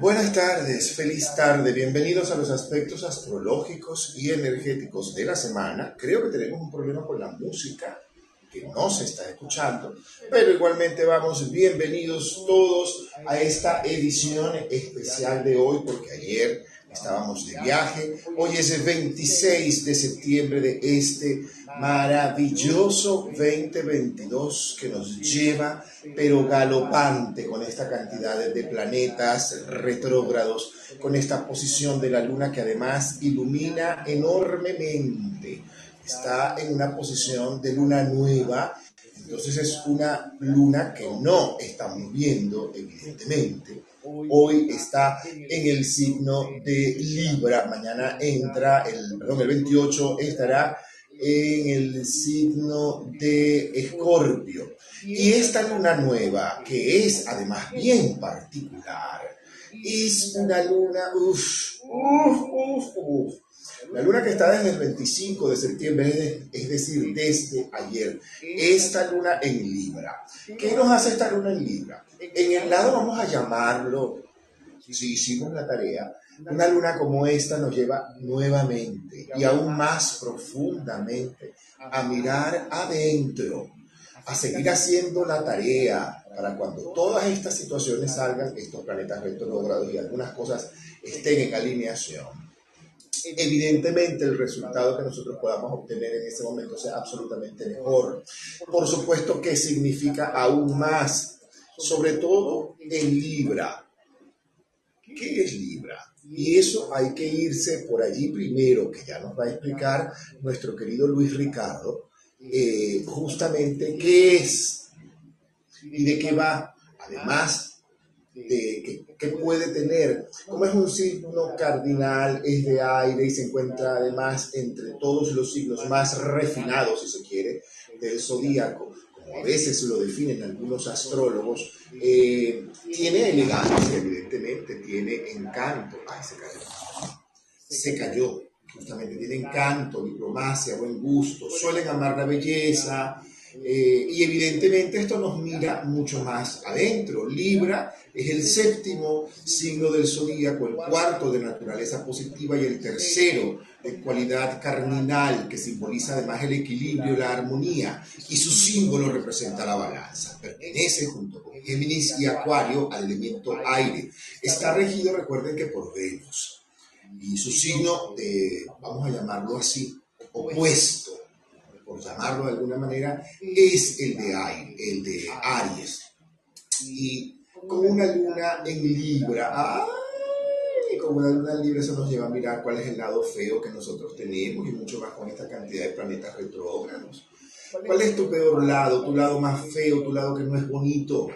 Buenas tardes, feliz tarde, bienvenidos a los aspectos astrológicos y energéticos de la semana. Creo que tenemos un problema con la música que no se está escuchando, pero igualmente vamos bienvenidos todos a esta edición especial de hoy porque ayer estábamos de viaje. Hoy es el 26 de septiembre de este maravilloso 2022 que nos lleva, pero galopante con esta cantidad de planetas retrógrados, con esta posición de la luna que además ilumina enormemente. Está en una posición de luna nueva, entonces es una luna que no estamos viendo, evidentemente hoy está en el signo de Libra, mañana entra, el, perdón, el 28 estará en el signo de Escorpio. Y esta luna nueva, que es además bien particular, es una luna, uff, uff, uff, uff. La luna que está desde el 25 de septiembre, es decir, desde ayer, esta luna en Libra. ¿Qué nos hace esta luna en Libra? En el lado vamos a llamarlo, si hicimos la tarea, una luna como esta nos lleva nuevamente y aún más profundamente a mirar adentro, a seguir haciendo la tarea para cuando todas estas situaciones salgan, estos planetas retrógrados y algunas cosas estén en alineación. Evidentemente el resultado que nosotros podamos obtener en ese momento sea absolutamente mejor. Por supuesto que significa aún más sobre todo en Libra. ¿Qué es Libra? Y eso hay que irse por allí primero, que ya nos va a explicar nuestro querido Luis Ricardo, eh, justamente qué es y de qué va, además de qué puede tener. Como es un signo cardinal, es de aire y se encuentra además entre todos los signos más refinados, si se quiere, del zodíaco a veces lo definen algunos astrólogos, eh, tiene elegancia, evidentemente, tiene encanto. Ay, se cayó. Se cayó, justamente, tiene encanto, diplomacia, buen gusto, suelen amar la belleza, eh, y evidentemente esto nos mira mucho más adentro. Libra es el séptimo signo del zodíaco, el cuarto de naturaleza positiva y el tercero de cualidad cardinal, que simboliza además el equilibrio, la armonía, y su símbolo representa la balanza. Pertenece junto con Géminis y Acuario al elemento aire. Está regido, recuerden que por Venus. Y su signo, vamos a llamarlo así, opuesto por llamarlo de alguna manera, es el de aire, el de Aries. Y con una luna en Libra, ¡ay! con una luna en Libra eso nos lleva a mirar cuál es el lado feo que nosotros tenemos y mucho más con esta cantidad de planetas retrógrados. ¿Cuál es tu peor lado, tu lado más feo, tu lado que no es bonito?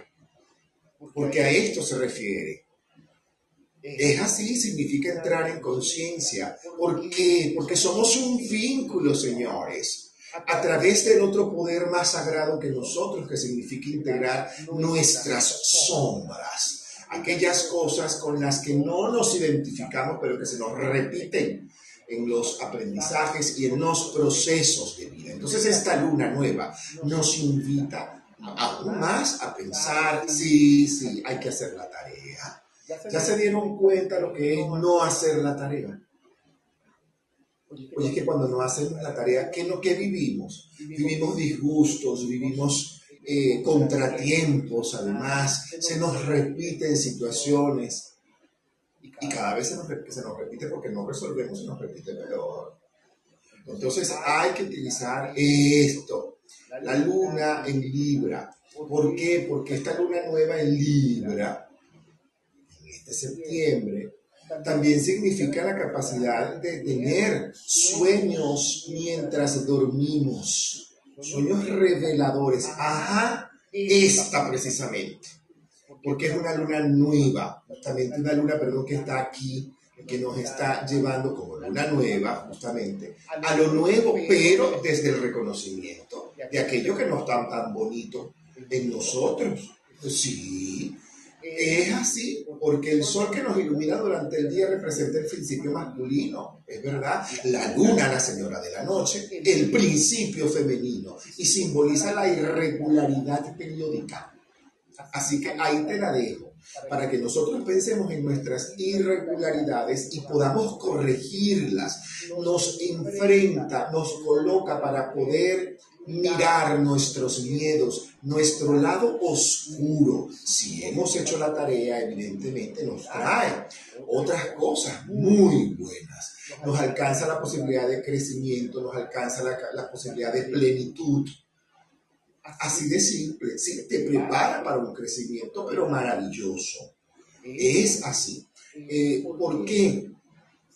Porque a esto se refiere. Es así, significa entrar en conciencia. ¿Por qué? Porque somos un vínculo, señores a través del otro poder más sagrado que nosotros, que significa integrar nuestras sombras, aquellas cosas con las que no nos identificamos, pero que se nos repiten en los aprendizajes y en los procesos de vida. Entonces esta luna nueva nos invita aún más a pensar, sí, sí, hay que hacer la tarea. Ya se dieron cuenta lo que es no hacer la tarea. Oye, es que cuando no hacemos la tarea, ¿qué, no, qué vivimos? Vivimos disgustos, vivimos eh, contratiempos, además, se nos repiten situaciones. Y cada vez se nos, se nos repite porque no resolvemos, se nos repite peor. Entonces hay que utilizar esto, la luna en Libra. ¿Por qué? Porque esta luna nueva en Libra, en este septiembre, también significa la capacidad de tener sueños mientras dormimos, sueños reveladores. Ajá, esta precisamente, porque es una luna nueva, justamente una luna, perdón, que está aquí, que nos está llevando como luna nueva, justamente, a lo nuevo, pero desde el reconocimiento de aquello que no está tan bonito en nosotros. Sí, es así, porque el sol que nos ilumina durante el día representa el principio masculino, es verdad. La luna, la señora de la noche, el principio femenino, y simboliza la irregularidad periódica. Así que ahí te la dejo. para que nosotros pensemos en nuestras irregularidades y podamos corregirlas. Nos enfrenta, nos coloca para poder mirar nuestros miedos, nuestro lado oscuro. Si hemos hecho la tarea, evidentemente nos trae otras cosas muy buenas. Nos alcanza la posibilidad de crecimiento, nos alcanza la, posibilidad de plenitud. Así de simple, sí, te prepara para un crecimiento, pero maravilloso. Es así. Eh, ¿Por qué?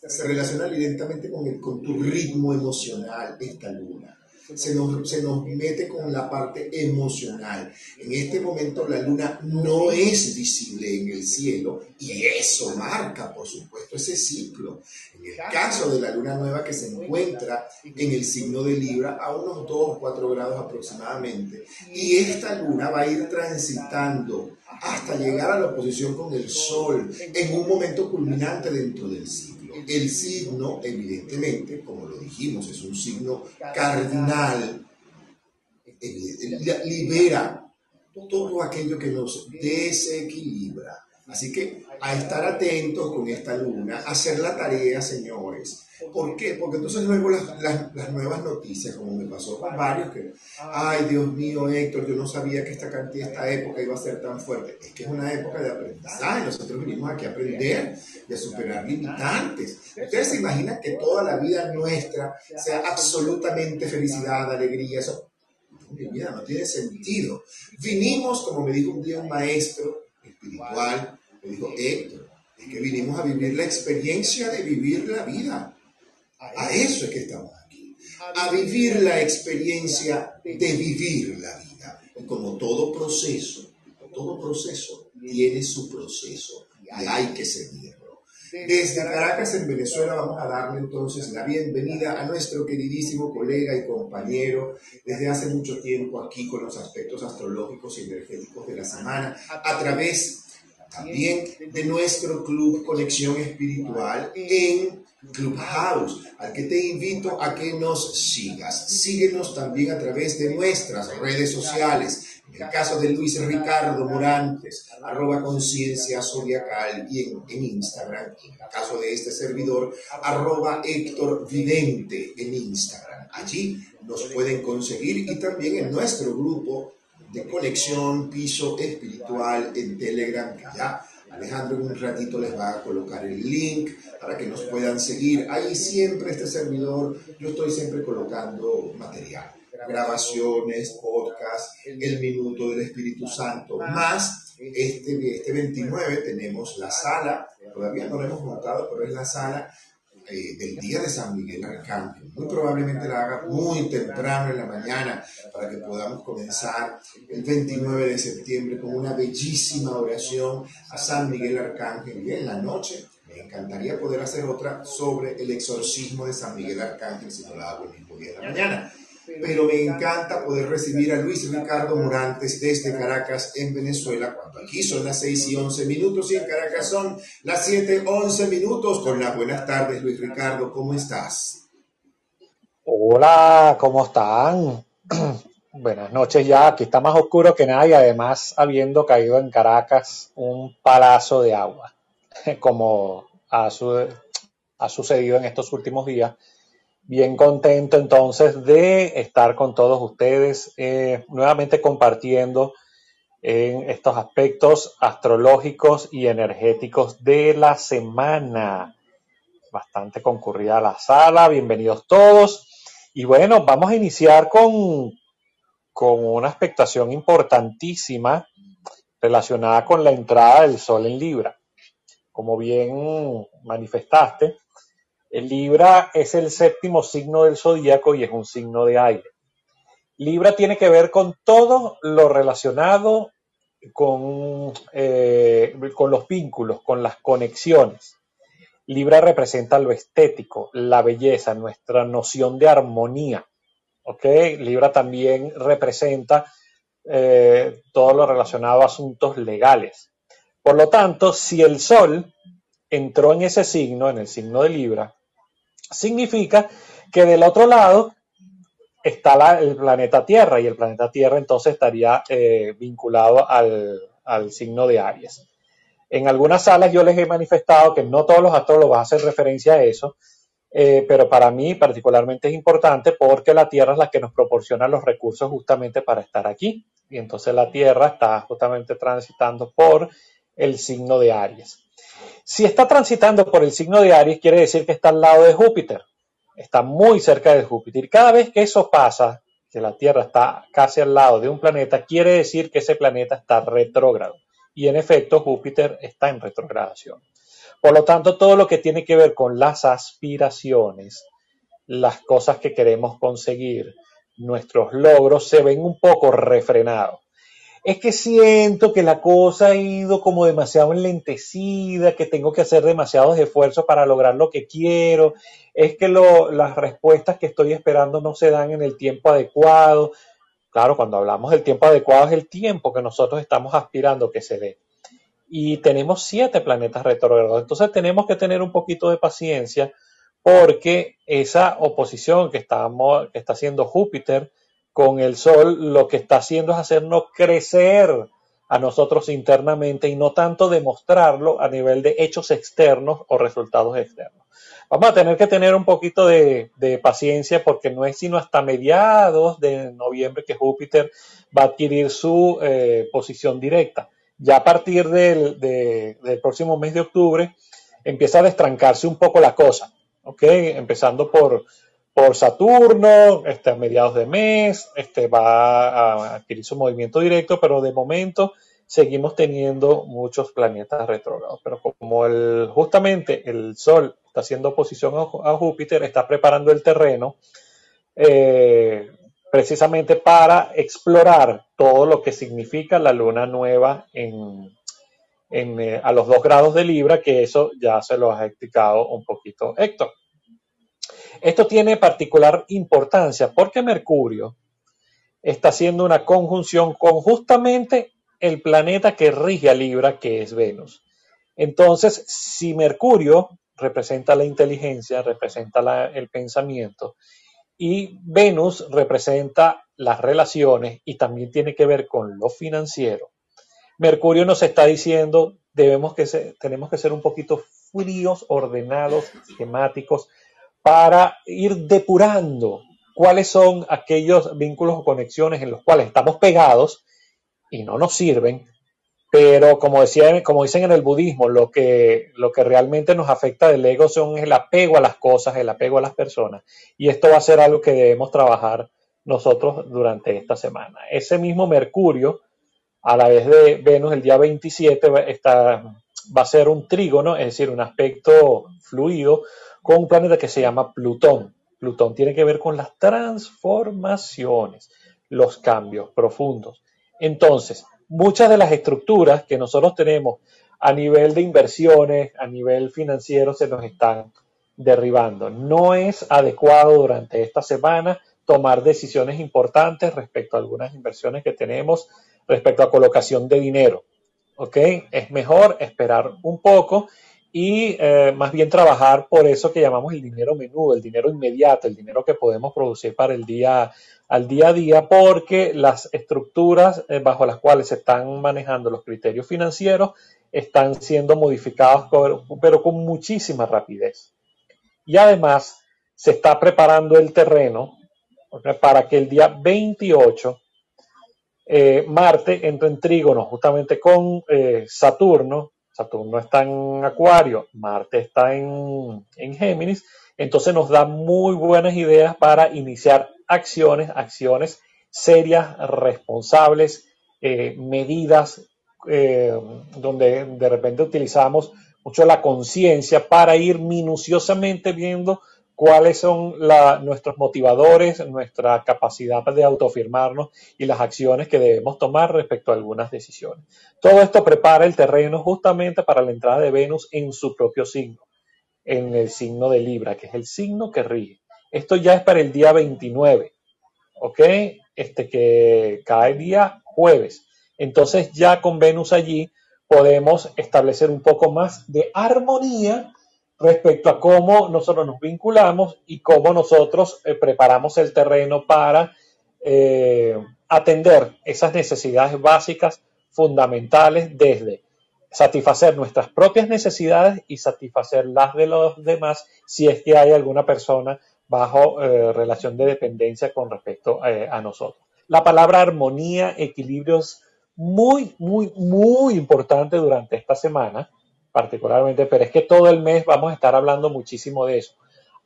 Se relaciona directamente con, tu ritmo emocional esta luna se nos, se nos mete con la parte emocional. En este momento la luna no es visible en el cielo y eso marca, por supuesto, ese ciclo. En el caso de la luna nueva que se encuentra en el signo de Libra a unos 2 o 4 grados aproximadamente, y esta luna va a ir transitando hasta llegar a la oposición con el Sol en un momento culminante dentro del siglo. El signo, evidentemente, como lo dijimos, es un signo cardinal, libera todo aquello que nos desequilibra. Así que a estar atentos con esta luna, hacer la tarea, señores, ¿Por qué? Porque entonces luego las, las, nuevas noticias, como me pasó con varios, que, ay Dios mío, Héctor, yo no sabía que esta cantidad, esta época iba a ser tan fuerte. Es que es una época de aprendizaje, nosotros venimos aquí a aprender y a superar limitantes. Ustedes se imaginan que toda la vida nuestra sea absolutamente felicidad, alegría, eso. Mi vida no tiene sentido. Vinimos, como me dijo un día un maestro espiritual, me dijo, Héctor, es que vinimos a vivir la experiencia de vivir la vida. A eso es que estamos aquí. A vivir la experiencia de vivir la vida. Y como todo proceso, todo proceso tiene su proceso y hay que seguirlo. Desde Caracas, en Venezuela, vamos a darle entonces la bienvenida a nuestro queridísimo colega y compañero desde hace mucho tiempo aquí con los aspectos astrológicos y energéticos de la semana a través también de nuestro club Conexión Espiritual en Clubhouse, al que te invito a que nos sigas. Síguenos también a través de nuestras redes sociales. En el caso de Luis Ricardo Morantes, arroba conciencia zodiacal y en, Instagram. En el caso de este servidor, arroba Héctor Vidente en Instagram. Allí nos pueden conseguir y también en nuestro grupo de conexión piso espiritual en Telegram, que ya Alejandro en un ratito les va a colocar el link para que nos puedan seguir. Ahí siempre este servidor, yo estoy siempre colocando material, grabaciones, podcast, el minuto del Espíritu Santo, más este, este 29 tenemos la sala, todavía no lo hemos montado, pero es la sala eh, del día de San Miguel Arcángel. Muy probablemente la haga muy temprano en la mañana para que podamos comenzar el 29 de septiembre con una bellísima oración a San Miguel Arcángel. Y en la noche me encantaría poder hacer otra sobre el exorcismo de San Miguel Arcángel si no la hago el mismo día de la mañana pero me encanta poder recibir a Luis Ricardo Morantes desde Caracas, en Venezuela, cuando aquí son las 6 y 11 minutos y en Caracas son las 7 11 minutos. Con las buenas tardes, Luis Ricardo, ¿cómo estás? Hola, ¿cómo están? Buenas noches ya, aquí está más oscuro que nada y además habiendo caído en Caracas un palazo de agua, como ha sucedido en estos últimos días Bien contento entonces de estar con todos ustedes eh, nuevamente compartiendo en estos aspectos astrológicos y energéticos de la semana. Bastante concurrida la sala, bienvenidos todos. Y bueno, vamos a iniciar con, con una expectación importantísima relacionada con la entrada del Sol en Libra. Como bien manifestaste, Libra es el séptimo signo del zodíaco y es un signo de aire. Libra tiene que ver con todo lo relacionado con, eh, con los vínculos, con las conexiones. Libra representa lo estético, la belleza, nuestra noción de armonía. Libra también representa eh, todo lo relacionado a asuntos legales. Por lo tanto, si el Sol entró en ese signo, en el signo de Libra, significa que del otro lado está el planeta Tierra y el planeta Tierra entonces estaría eh, vinculado al, signo de Aries. En algunas salas yo les he manifestado que no todos los astrólogos hacen referencia a eso, eh, pero para mí particularmente es importante porque la Tierra es la que nos proporciona los recursos justamente para estar aquí. Y entonces la Tierra está justamente transitando por el signo de Aries. Si está transitando por el signo de Aries, quiere decir que está al lado de Júpiter. Está muy cerca de Júpiter. Cada vez que eso pasa, que la Tierra está casi al lado de un planeta, quiere decir que ese planeta está retrógrado. Y en efecto, Júpiter está en retrogradación. Por lo tanto, todo lo que tiene que ver con las aspiraciones, las cosas que queremos conseguir, nuestros logros, se ven un poco refrenados es que siento que la cosa ha ido como demasiado enlentecida, que tengo que hacer demasiados esfuerzos para lograr lo que quiero, es que las respuestas que estoy esperando no se dan en el tiempo adecuado. Claro, cuando hablamos del tiempo adecuado es el tiempo que nosotros estamos aspirando que se dé. Y tenemos siete planetas retrógrados, entonces tenemos que tener un poquito de paciencia porque esa oposición que, estamos, que está haciendo Júpiter, con el sol lo que está haciendo es hacernos crecer a nosotros internamente y no tanto demostrarlo a nivel de hechos externos o resultados externos. Vamos a tener que tener un poquito de, paciencia porque no es sino hasta mediados de noviembre que Júpiter va a adquirir su eh, posición directa. Ya a partir del, del próximo mes de octubre empieza a destrancarse un poco la cosa, ¿ok? Empezando por, por Saturno, este, a mediados de mes, este, va a adquirir su movimiento directo, pero de momento seguimos teniendo muchos planetas retrógrados. Pero como el, justamente el Sol está haciendo oposición a, Júpiter, está preparando el terreno eh, precisamente para explorar todo lo que significa la luna nueva eh, a los dos grados de Libra, que eso ya se lo ha explicado un poquito Héctor. Esto tiene particular importancia porque Mercurio está haciendo una conjunción con justamente el planeta que rige a Libra, que es Venus. Entonces, si Mercurio representa la inteligencia, representa el pensamiento, y Venus representa las relaciones y también tiene que ver con lo financiero, Mercurio nos está diciendo debemos que tenemos que ser un poquito fríos, ordenados, esquemáticos, para ir depurando cuáles son aquellos vínculos o conexiones en los cuales estamos pegados y no nos sirven, pero como, decía, como dicen en el budismo, lo que, lo que realmente nos afecta del ego son el apego a las cosas, el apego a las personas, y esto va a ser algo que debemos trabajar nosotros durante esta semana. Ese mismo Mercurio, a la vez de Venus, el día 27, está, va a ser un trígono, es decir, un aspecto fluido con un planeta que se llama Plutón. Plutón tiene que ver con las transformaciones, los cambios profundos. Entonces, muchas de las estructuras que nosotros tenemos a nivel de inversiones, a nivel financiero, se nos están derribando. No es adecuado durante esta semana tomar decisiones importantes respecto a algunas inversiones que tenemos, respecto a colocación de dinero. ¿Ok? Es mejor esperar un poco y eh, más bien trabajar por eso que llamamos el dinero menudo, el dinero inmediato, el dinero que podemos producir para el día al día a día, porque las estructuras eh, bajo las cuales se están manejando los criterios financieros están siendo modificados, pero con muchísima rapidez. Y además se está preparando el terreno para que el día 28 eh, Marte entre en trígono justamente con Saturno Saturno está en Acuario, Marte está en, Géminis, entonces nos da muy buenas ideas para iniciar acciones, acciones serias, responsables, eh, medidas eh, donde de repente utilizamos mucho la conciencia para ir minuciosamente viendo cuáles son nuestros motivadores, nuestra capacidad de autofirmarnos y las acciones que debemos tomar respecto a algunas decisiones. Todo esto prepara el terreno justamente para la entrada de Venus en su propio signo, en el signo de Libra, que es el signo que rige. Esto ya es para el día 29, ¿ok? Este que cae día jueves. Entonces ya con Venus allí podemos establecer un poco más de armonía respecto a cómo nosotros nos vinculamos y cómo nosotros eh, preparamos el terreno para eh, atender esas necesidades básicas fundamentales desde satisfacer nuestras propias necesidades y satisfacer las de los demás si es que hay alguna persona bajo eh, relación de dependencia con respecto a nosotros. La palabra armonía, equilibrio es muy, muy, muy importante durante esta semana, particularmente, pero es que todo el mes vamos a estar hablando muchísimo de eso.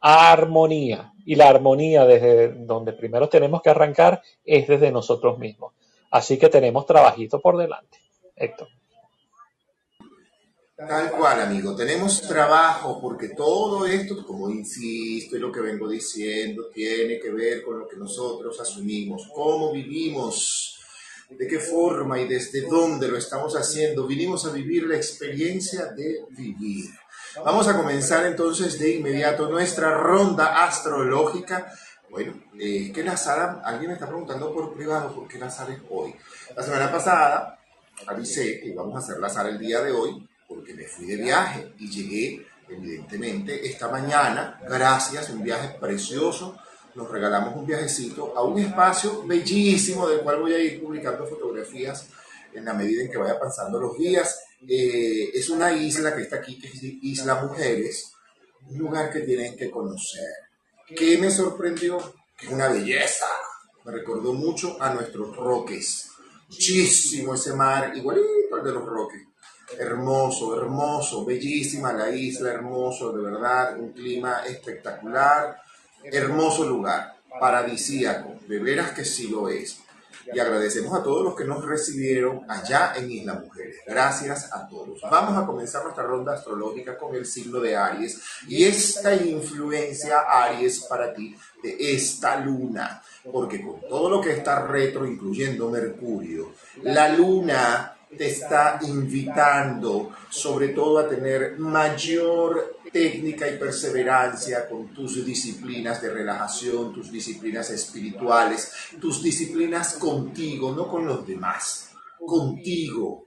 Armonía. Y la armonía desde donde primero tenemos que arrancar es desde nosotros mismos. Así que tenemos trabajito por delante. Héctor. Tal cual, amigo. Tenemos trabajo porque todo esto, como insisto y lo que vengo diciendo, tiene que ver con lo que nosotros asumimos, cómo vivimos, de qué forma y desde dónde lo estamos haciendo. Vinimos a vivir la experiencia de vivir. Vamos a comenzar entonces de inmediato nuestra ronda astrológica. Bueno, eh, ¿qué Sara? Alguien me está preguntando por privado por qué Sara es hoy. La semana pasada avisé que íbamos a hacer la Sara el día de hoy porque me fui de viaje y llegué, evidentemente, esta mañana, gracias, un viaje precioso, nos regalamos un viajecito a un espacio bellísimo del cual voy a ir publicando fotografías en la medida en que vaya pasando los días. Eh, es una isla que está aquí, que es Isla Mujeres, un lugar que tienen que conocer. ¿Qué me sorprendió? Que es una belleza. Me recordó mucho a nuestros roques. Muchísimo ese mar, igualito al de los roques hermoso, hermoso, bellísima la isla, hermoso, de verdad, un clima espectacular, hermoso lugar, paradisíaco, de veras que sí lo es. Y agradecemos a todos los que nos recibieron allá en Isla Mujeres. Gracias a todos. Vamos a comenzar nuestra ronda astrológica con el signo de Aries y esta influencia Aries para ti de esta luna, porque con todo lo que está retro, incluyendo Mercurio, la luna te está invitando sobre todo a tener mayor técnica y perseverancia con tus disciplinas de relajación, tus disciplinas espirituales, tus disciplinas contigo, no con los demás, contigo.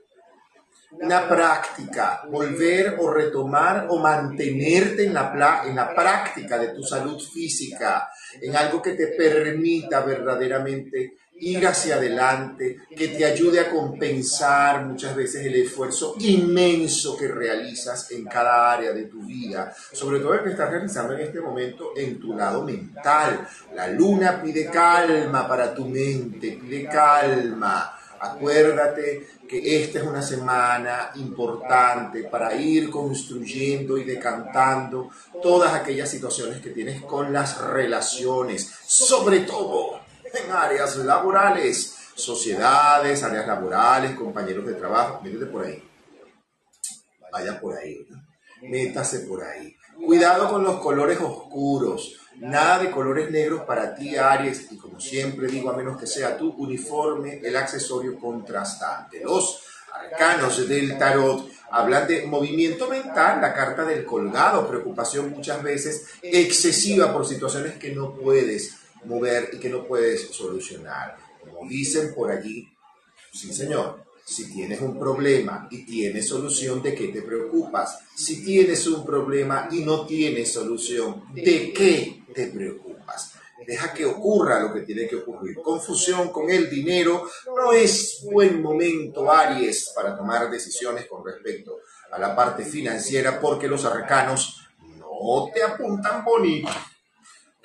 Una práctica, volver o retomar o mantenerte en la, en la práctica de tu salud física, en algo que te permita verdaderamente ir hacia adelante, que te ayude a compensar muchas veces el esfuerzo inmenso que realizas en cada área de tu vida, sobre todo el que estás realizando en este momento en tu lado mental. La luna pide calma para tu mente, pide calma. Acuérdate que esta es una semana importante para ir construyendo y decantando todas aquellas situaciones que tienes con las relaciones, sobre todo en áreas laborales, sociedades, áreas laborales, compañeros de trabajo. Métete por ahí. Vaya por ahí. Métase por ahí. Cuidado con los colores oscuros. Nada de colores negros para ti, Aries. Y como siempre digo, a menos que sea tu uniforme, el accesorio contrastante. Los arcanos del tarot hablan de movimiento mental, la carta del colgado, preocupación muchas veces excesiva por situaciones que no puedes mover y que no puedes solucionar. Como dicen por allí, sí señor, si tienes un problema y tienes solución, ¿de qué te preocupas? Si tienes un problema y no tienes solución, ¿de qué te preocupas? Deja que ocurra lo que tiene que ocurrir. Confusión con el dinero no es buen momento, Aries, para tomar decisiones con respecto a la parte financiera porque los arcanos no te apuntan bonito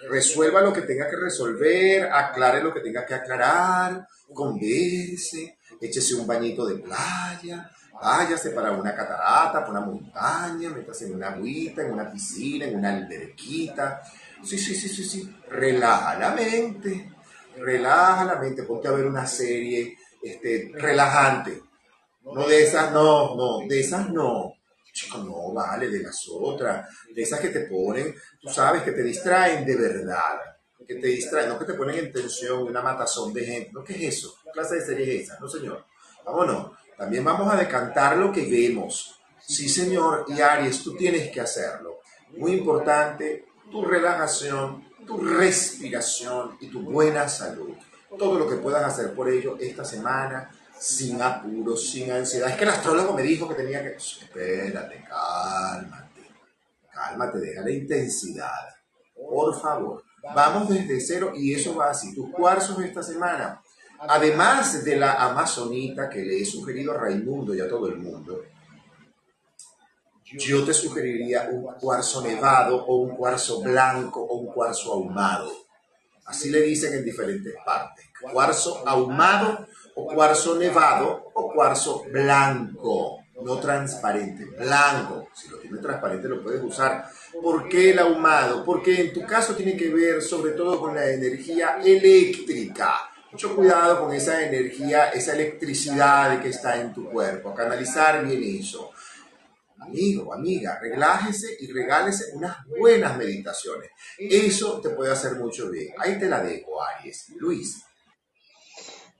resuelva lo que tenga que resolver, aclare lo que tenga que aclarar, converse, échese un bañito de playa, váyase para una catarata, para una montaña, métase en una agüita, en una piscina, en una alberquita. Sí, sí, sí, sí, sí. Relaja la mente, relaja la mente, ponte a ver una serie este, relajante. No de esas, no, no, de esas no Chico, no, vale, de las otras, de esas que te ponen, tú sabes, que te distraen de verdad, que te distraen, no que te ponen en tensión, una matazón de gente, ¿no? ¿Qué es eso? ¿Qué clase de serie es esa? No, señor. Vámonos. También vamos a decantar lo que vemos. Sí, señor, y Aries, tú tienes que hacerlo. Muy importante, tu relajación, tu respiración y tu buena salud. Todo lo que puedas hacer por ello esta semana sin apuros, sin ansiedad. Es que el astrólogo me dijo que tenía que... Espérate, cálmate, cálmate, deja la intensidad. Por favor, vamos desde cero y eso va así. Tus cuarzos esta semana, además de la amazonita que le he sugerido a Raimundo y a todo el mundo, yo te sugeriría un cuarzo nevado o un cuarzo blanco o un cuarzo ahumado. Así le dicen en diferentes partes. Cuarzo ahumado o cuarzo nevado o cuarzo blanco, no transparente, blanco. Si lo tiene transparente lo puedes usar. ¿Por qué el ahumado? Porque en tu caso tiene que ver sobre todo con la energía eléctrica. Mucho cuidado con esa energía, esa electricidad que está en tu cuerpo, canalizar bien eso. Amigo, amiga, relájese y regálese unas buenas meditaciones. Eso te puede hacer mucho bien. Ahí te la dejo, Aries. Luis.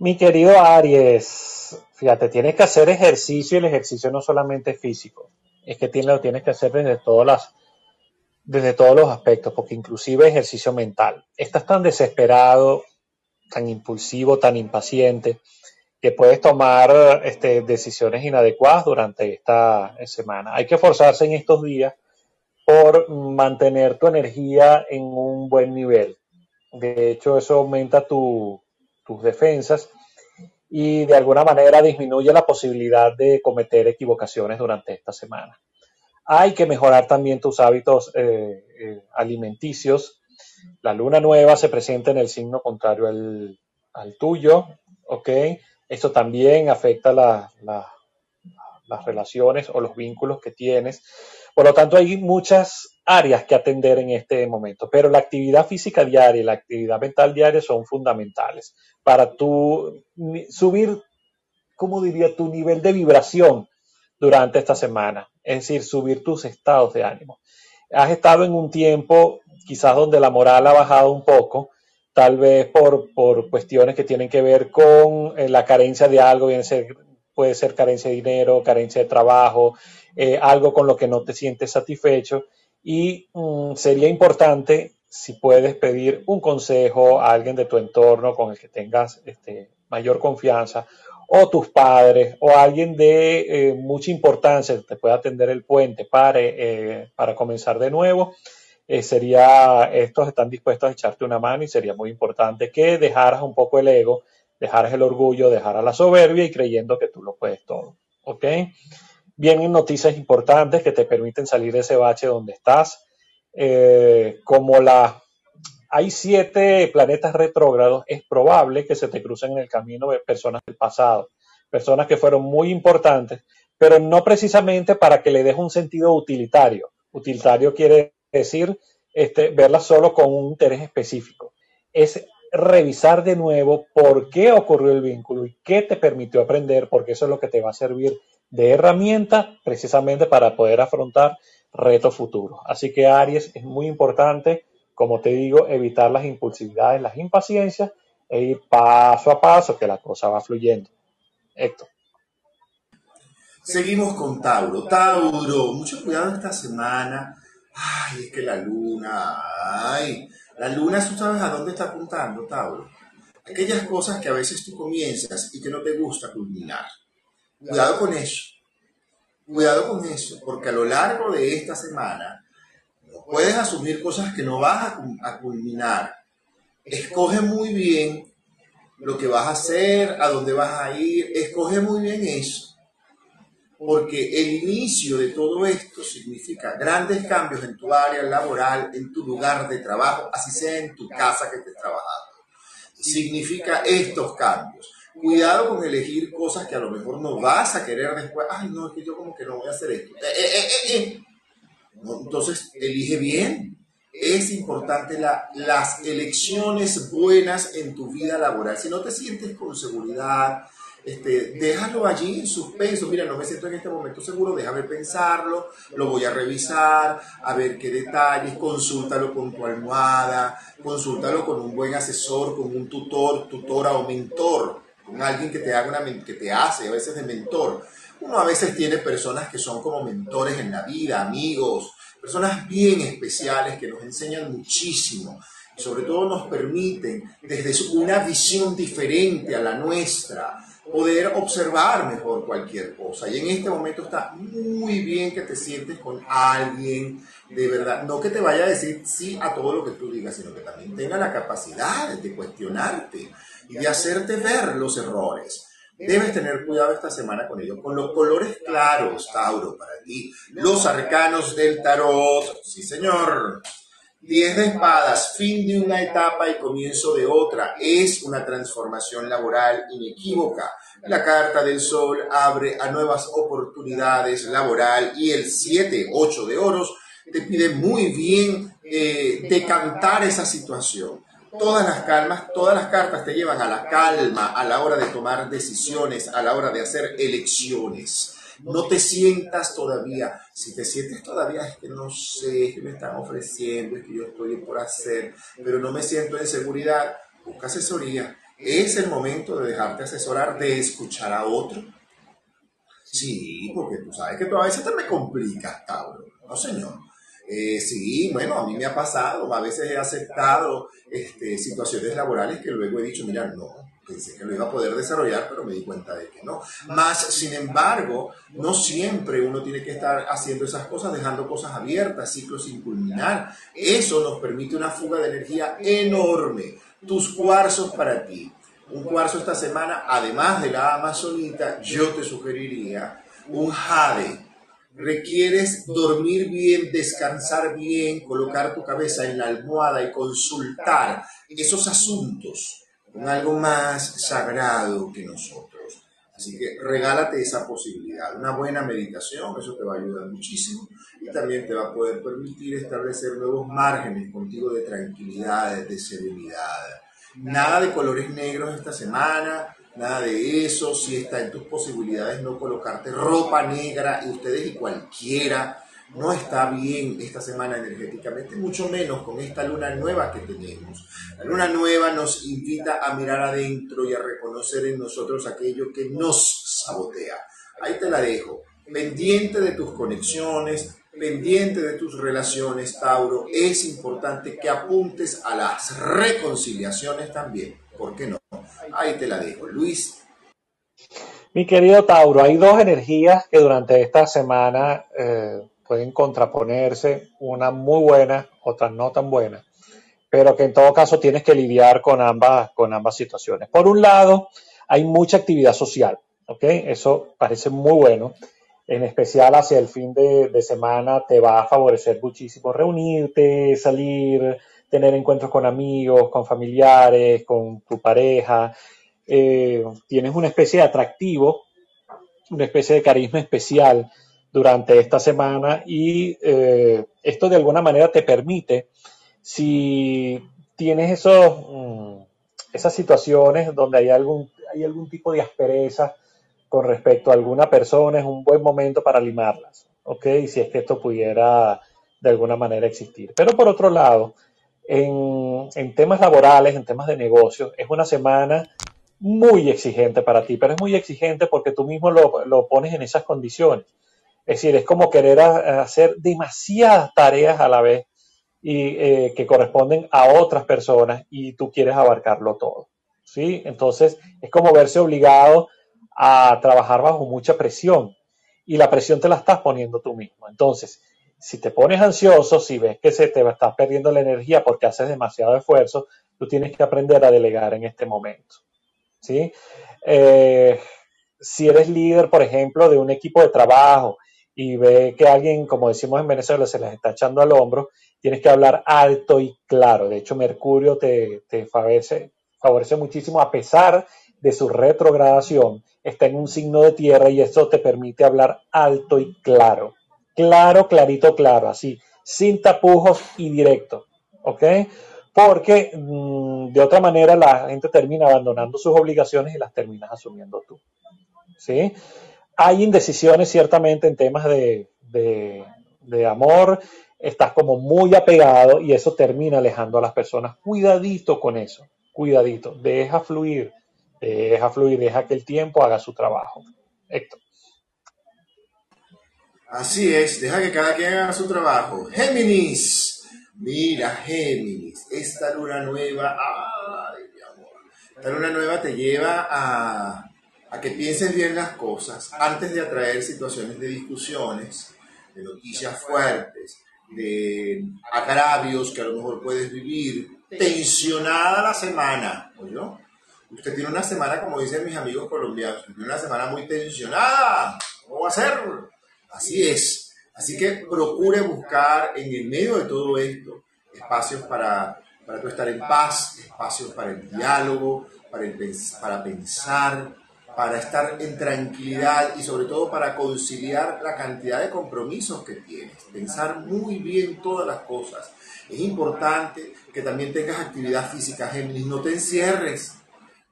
Mi querido Aries, fíjate, tienes que hacer ejercicio y el ejercicio no solamente físico, es que lo tienes que hacer desde todas las, desde todos los aspectos, porque inclusive ejercicio mental. Estás tan desesperado, tan impulsivo, tan impaciente, que puedes tomar este, decisiones inadecuadas durante esta semana. Hay que forzarse en estos días por mantener tu energía en un buen nivel. De hecho, eso aumenta tus defensas y de alguna manera disminuye la posibilidad de cometer equivocaciones durante esta semana. Hay que mejorar también tus hábitos eh, eh, alimenticios. La luna nueva se presenta en el signo contrario al, al tuyo, ¿ok? Esto también afecta las relaciones o los vínculos que tienes. Por lo tanto, hay muchas áreas que atender en este momento, pero la actividad física diaria y la actividad mental diaria son fundamentales para tu subir, ¿cómo diría?, tu nivel de vibración durante esta semana, es decir, subir tus estados de ánimo. Has estado en un tiempo quizás donde la moral ha bajado un poco, tal vez por, por cuestiones que tienen que ver con eh, la carencia de algo, puede ser carencia de dinero, carencia de trabajo, eh, algo con lo que no te sientes satisfecho. Y mm, sería importante si puedes pedir un consejo a alguien de tu entorno con el que tengas este, mayor confianza, o tus padres, o alguien de eh, mucha importancia que te pueda atender el puente para, para comenzar de nuevo eh, sería, estos están dispuestos a echarte una mano y sería muy importante que dejaras un poco el ego, dejaras el orgullo, dejaras la soberbia y creyendo que tú lo puedes todo. ¿Ok? Vienen noticias importantes que te permiten salir de ese bache donde estás, eh, como la... Hay siete planetas retrógrados, es probable que se te crucen en el camino personas del pasado, personas que fueron muy importantes, pero no precisamente para que le des un sentido utilitario. Utilitario quiere decir este, verla solo con un interés específico. Es revisar de nuevo por qué ocurrió el vínculo y qué te permitió aprender, porque eso es lo que te va a servir de herramienta precisamente para poder afrontar retos futuros. Así que Aries es muy importante, como te digo, evitar las impulsividades, las impaciencias e ir paso a paso que la cosa va fluyendo. Héctor. Seguimos con Tauro. Tauro, mucho cuidado esta semana Ay, es que la luna, ay, la luna, tú sabes a dónde está apuntando, Tauro. Aquellas cosas que a veces tú comienzas y que no te gusta culminar. Cuidado con eso. Cuidado con eso, porque a lo largo de esta semana puedes asumir cosas que no vas a culminar. Escoge muy bien lo que vas a hacer, a dónde vas a ir, escoge muy bien eso porque el inicio de todo esto significa grandes cambios en tu área laboral, en tu lugar de trabajo, así sea en tu casa que estés trabajando. Significa estos cambios. Cuidado con elegir cosas que a lo mejor no vas a querer después. Ay, no, es que yo como que no voy a hacer esto. Eh, eh, eh, entonces, elige bien. Es importante la, las elecciones buenas en tu vida laboral. Si no te sientes con seguridad, este, déjalo allí en suspenso. Mira, no me siento en este momento seguro, déjame pensarlo, lo voy a revisar, a ver qué detalles, consúltalo con tu almohada, consúltalo con un buen asesor, con un tutor, tutora o mentor, con alguien que te haga una que te hace a veces de mentor. Uno a veces tiene personas que son como mentores en la vida, amigos, personas bien especiales que nos enseñan muchísimo y sobre todo nos permiten desde una visión diferente a la nuestra poder observar mejor cualquier cosa. Y en este momento está muy bien que te sientes con alguien de verdad, no que te vaya a decir sí a todo lo que tú digas, sino que también tenga la capacidad de cuestionarte y de hacerte ver los errores. Debes tener cuidado esta semana con ello. Con los colores claros, Tauro, para ti. Los arcanos del tarot. Sí, señor. Diez de espadas, fin de una etapa y comienzo de otra. Es una transformación laboral inequívoca. La carta del sol abre a nuevas oportunidades laboral y el 7, 8 de oros te pide muy bien eh, decantar esa situación. Todas las calmas, todas las cartas te llevan a la calma a la hora de tomar decisiones, a la hora de hacer elecciones. No te sientas todavía. Si te sientes todavía es que no sé, es que me están ofreciendo, es que yo estoy por hacer, pero no me siento en seguridad. Busca asesoría. Es el momento de dejarte asesorar, de escuchar a otro. Sí, porque tú sabes que tú a veces te me complicas, Tauro. No, señor. Eh, sí, bueno, a mí me ha pasado, a veces he aceptado este, situaciones laborales que luego he dicho, mira, no, pensé que lo iba a poder desarrollar, pero me di cuenta de que no. Más, sin embargo, no siempre uno tiene que estar haciendo esas cosas, dejando cosas abiertas, ciclos sin culminar. Eso nos permite una fuga de energía enorme. Tus cuarzos para ti. Un cuarzo esta semana, además de la amazonita, yo te sugeriría un jade requieres dormir bien, descansar bien, colocar tu cabeza en la almohada y consultar esos asuntos con algo más sagrado que nosotros. Así que regálate esa posibilidad. Una buena meditación, eso te va a ayudar muchísimo y también te va a poder permitir establecer nuevos márgenes contigo de tranquilidad, de serenidad. Nada de colores negros esta semana, nada de eso, si está en tus posibilidades no colocarte ropa negra y ustedes y cualquiera no está bien esta semana energéticamente, mucho menos con esta luna nueva que tenemos. La luna nueva nos invita a mirar adentro y a reconocer en nosotros aquello que nos sabotea. Ahí te la dejo. Pendiente de tus conexiones, pendiente de tus relaciones, Tauro, es importante que apuntes a las reconciliaciones también. ¿Por qué no? Ahí te la dejo. Luis. Mi querido Tauro, hay dos energías que durante esta semana eh, pueden contraponerse, una muy buena, otra no tan buena, pero que en todo caso tienes que lidiar con ambas, con ambas situaciones. Por un lado, hay mucha actividad social, ¿ok? Eso parece muy bueno, en especial hacia el fin de, de semana te va a favorecer muchísimo reunirte, salir, tener encuentros con amigos, con familiares, con tu pareja. Eh, tienes una especie de atractivo, una especie de carisma especial durante esta semana y eh, esto de alguna manera te permite, si tienes esos, mm, esas situaciones donde hay algún, hay algún tipo de aspereza con respecto a alguna persona, es un buen momento para limarlas, ¿ok? Si es que esto pudiera de alguna manera existir. Pero por otro lado, en, temas laborales, en temas de negocios, es una semana muy exigente para ti, pero es muy exigente porque tú mismo lo, pones en esas condiciones. Es decir, es como querer hacer demasiadas tareas a la vez y eh, que corresponden a otras personas y tú quieres abarcarlo todo. ¿sí? Entonces, es como verse obligado a trabajar bajo mucha presión y la presión te la estás poniendo tú mismo. Entonces, si te pones ansioso, si ves que se te está perdiendo la energía porque haces demasiado esfuerzo, tú tienes que aprender a delegar en este momento. ¿sí? Eh, si eres líder, por ejemplo, de un equipo de trabajo y ve que alguien, como decimos en Venezuela, se les está echando al hombro, tienes que hablar alto y claro. De hecho, Mercurio te, favorece muchísimo a pesar de su retrogradación. Está en un signo de tierra y eso te permite hablar alto y claro claro, clarito, claro, así, sin tapujos y directo, ¿ok? Porque mm, de otra manera la gente termina abandonando sus obligaciones y las terminas asumiendo tú, ¿sí? Hay indecisiones ciertamente en temas de, de amor, estás como muy apegado y eso termina alejando a las personas. Cuidadito con eso, cuidadito, deja fluir, deja fluir, deja que el tiempo haga su trabajo. Héctor. Así es, deja que cada quien haga su trabajo. Géminis, mira Géminis, esta luna nueva, ay mi amor, esta luna nueva te lleva a, que pienses bien las cosas antes de atraer situaciones de discusiones, de noticias fuertes, de agravios que a lo mejor puedes vivir, tensionada la semana, ¿oyó? Usted tiene una semana, como dicen mis amigos colombianos, tiene una semana muy tensionada. ¿Cómo va a ser? Así es. Así que procure buscar en el medio de todo esto espacios para, para tú estar en paz, espacios para el diálogo, para, para pensar, para estar en tranquilidad y sobre todo para conciliar la cantidad de compromisos que tienes. Pensar muy bien todas las cosas. Es importante que también tengas actividad física, Géminis. No te encierres.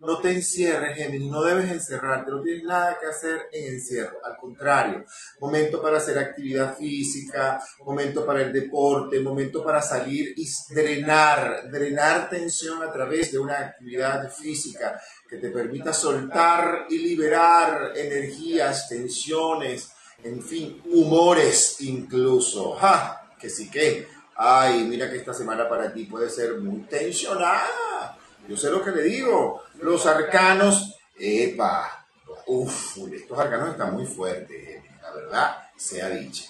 No te encierres, Géminis, no debes encerrarte, no tienes nada que hacer en encierro, al contrario, momento para hacer actividad física, momento para el deporte, momento para salir y drenar, drenar tensión a través de una actividad física que te permita soltar y liberar energías, tensiones, en fin, humores incluso. ¡Ja! Que sí que, ay, mira que esta semana para ti puede ser muy tensionada. Yo sé lo que le digo. Los arcanos, epa, uff, estos arcanos están muy fuertes, la verdad sea dicho.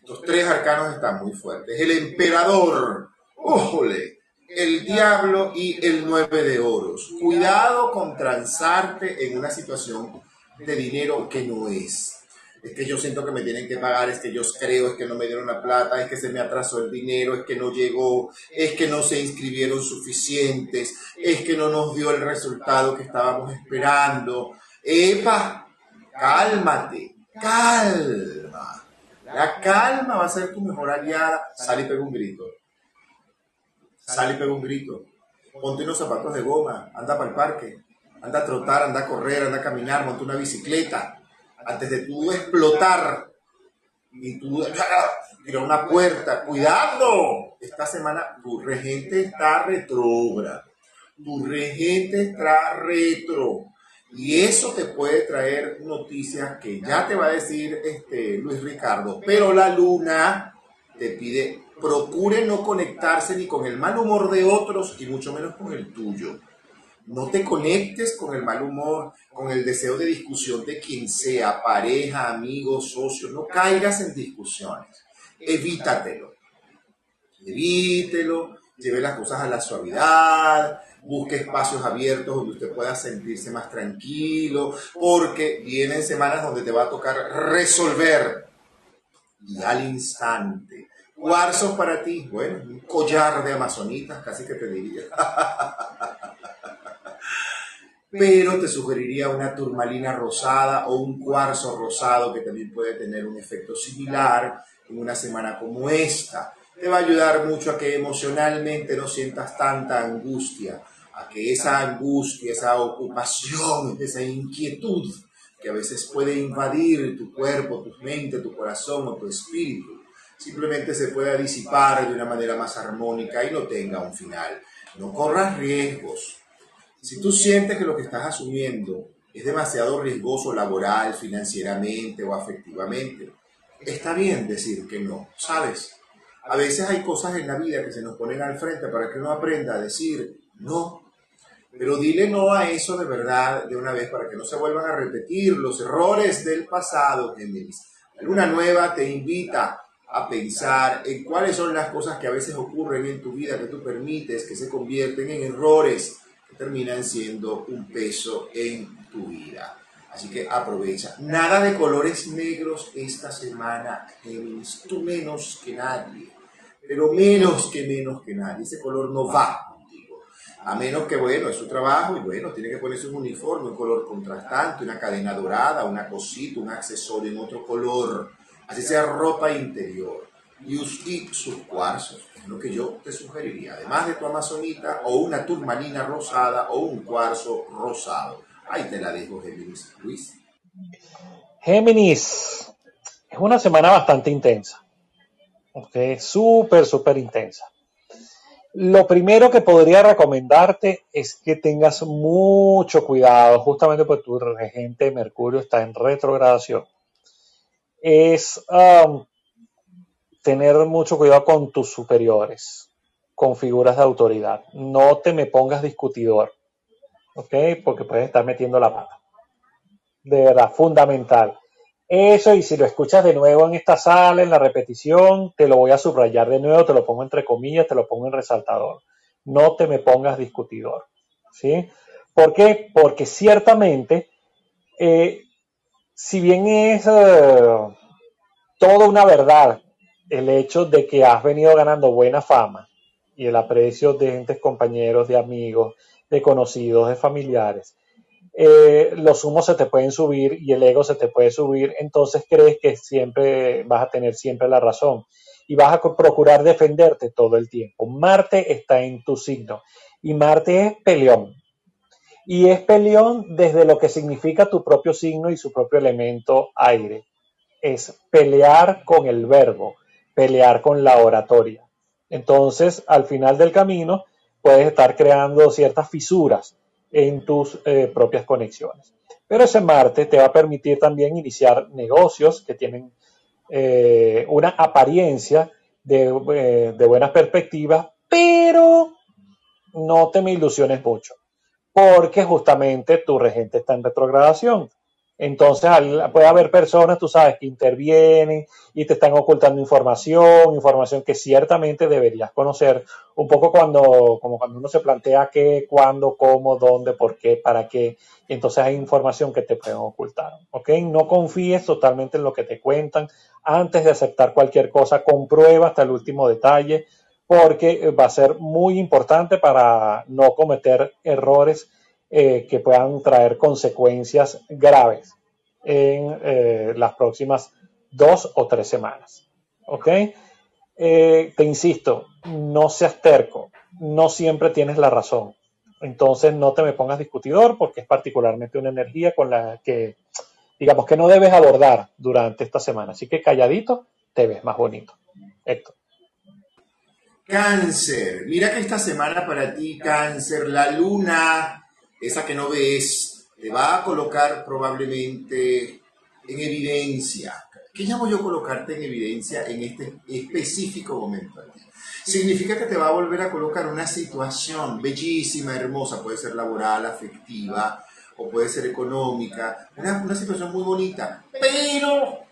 Estos tres arcanos están muy fuertes. El emperador, ¡ujule! el diablo y el nueve de oros. Cuidado con transarte en una situación de dinero que no es es que yo siento que me tienen que pagar, es que yo creo, es que no me dieron la plata, es que se me atrasó el dinero, es que no llegó, es que no se inscribieron suficientes, es que no nos dio el resultado que estábamos esperando. ¡Epa! Cálmate, calma. La calma va a ser tu mejor aliada. Sal y pega un grito. Sal y pega un grito. Ponte unos zapatos de goma, anda para el parque, anda a trotar, anda a correr, anda a caminar, monte una bicicleta antes de tú explotar y tú tirar una puerta, cuidado, esta semana tu regente está retrógrado, tu regente está retro. Y eso te puede traer noticias que ya te va a decir este Luis Ricardo. Pero la luna te pide, procure no conectarse ni con el mal humor de otros y mucho menos con el tuyo. No te conectes con el mal humor, con el deseo de discusión de quien sea, pareja, amigo, socio. No caigas en discusiones. Evítatelo. Evítelo. Lleve las cosas a la suavidad. Busque espacios abiertos donde usted pueda sentirse más tranquilo. Porque vienen semanas donde te va a tocar resolver. Y al instante. Cuarzos para ti. Bueno, un collar de amazonitas, casi que te diría. pero te sugeriría una turmalina rosada o un cuarzo rosado que también puede tener un efecto similar en una semana como esta. Te va a ayudar mucho a que emocionalmente no sientas tanta angustia, a que esa angustia, esa ocupación, esa inquietud que a veces puede invadir tu cuerpo, tu mente, tu corazón o tu espíritu, simplemente se pueda disipar de una manera más armónica y no tenga un final. No corras riesgos, si tú sientes que lo que estás asumiendo es demasiado riesgoso laboral, financieramente o afectivamente, está bien decir que no, ¿sabes? A veces hay cosas en la vida que se nos ponen al frente para que uno aprenda a decir no. Pero dile no a eso de verdad de una vez para que no se vuelvan a repetir los errores del pasado, Géminis. Luna nueva te invita a pensar en cuáles son las cosas que a veces ocurren en tu vida que tú permites que se convierten en errores terminan siendo un peso en tu vida. Así que aprovecha. Nada de colores negros esta semana, Tú menos que nadie. Pero menos que menos que nadie. Ese color no va contigo. A menos que, bueno, es su trabajo y, bueno, tiene que ponerse un uniforme, un color contrastante, una cadena dorada, una cosita, un accesorio en otro color. Así sea ropa interior. Y, usted sus cuarzos lo que yo te sugeriría, además de tu amazonita o una turmalina rosada o un cuarzo rosado. Ahí te la dejo, Géminis. Luis. Géminis, es una semana bastante intensa. ¿ok? Súper, súper intensa. Lo primero que podría recomendarte es que tengas mucho cuidado, justamente porque tu regente Mercurio está en retrogradación. Es um, tener mucho cuidado con tus superiores, con figuras de autoridad. No te me pongas discutidor, ¿ok? Porque puedes estar metiendo la pata. De verdad, fundamental. Eso, y si lo escuchas de nuevo en esta sala, en la repetición, te lo voy a subrayar de nuevo, te lo pongo entre comillas, te lo pongo en resaltador. No te me pongas discutidor, ¿sí? ¿Por qué? Porque ciertamente, eh, si bien es eh, toda una verdad el hecho de que has venido ganando buena fama y el aprecio de gentes compañeros, de amigos, de conocidos, de familiares, eh, los humos se te pueden subir y el ego se te puede subir, entonces crees que siempre vas a tener siempre la razón y vas a procurar defenderte todo el tiempo. Marte está en tu signo y Marte es peleón. Y es peleón desde lo que significa tu propio signo y su propio elemento aire. Es pelear con el verbo, pelear con la oratoria. Entonces, al final del camino, puedes estar creando ciertas fisuras en tus eh, propias conexiones. Pero ese Marte te va a permitir también iniciar negocios que tienen eh, una apariencia de, eh, de buenas perspectivas, pero no te me ilusiones mucho, porque justamente tu regente está en retrogradación. Entonces puede haber personas, tú sabes, que intervienen y te están ocultando información, información que ciertamente deberías conocer, un poco cuando, como cuando uno se plantea qué, cuándo, cómo, dónde, por qué, para qué. Entonces hay información que te pueden ocultar. ¿Ok? No confíes totalmente en lo que te cuentan. Antes de aceptar cualquier cosa, comprueba hasta el último detalle, porque va a ser muy importante para no cometer errores eh, que puedan traer consecuencias graves en eh, las próximas dos o tres semanas. ¿Ok? Eh, te insisto, no seas terco, no siempre tienes la razón. Entonces no te me pongas discutidor porque es particularmente una energía con la que, digamos, que no debes abordar durante esta semana. Así que calladito te ves más bonito. Héctor. Cáncer, mira que esta semana para ti, cáncer, la luna esa que no ves, te va a colocar probablemente en evidencia. ¿Qué llamo yo colocarte en evidencia en este específico momento? Significa que te va a volver a colocar una situación bellísima, hermosa, puede ser laboral, afectiva, o puede ser económica, una, una situación muy bonita, pero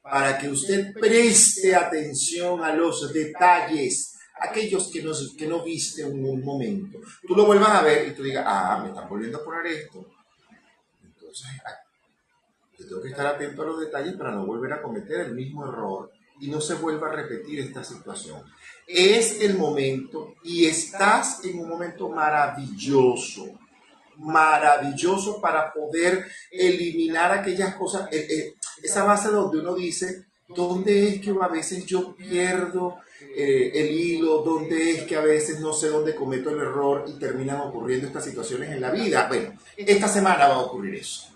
para que usted preste atención a los detalles aquellos que no, que no viste en un momento, tú lo vuelvas a ver y tú digas, ah, me están volviendo a poner esto. Entonces, yo tengo que estar atento a los detalles para no volver a cometer el mismo error y no se vuelva a repetir esta situación. Es el momento y estás en un momento maravilloso, maravilloso para poder eliminar aquellas cosas, esa base donde uno dice, ¿dónde es que a veces yo pierdo eh, el hilo, dónde es que a veces no sé dónde cometo el error y terminan ocurriendo estas situaciones en la vida. Bueno, esta semana va a ocurrir eso.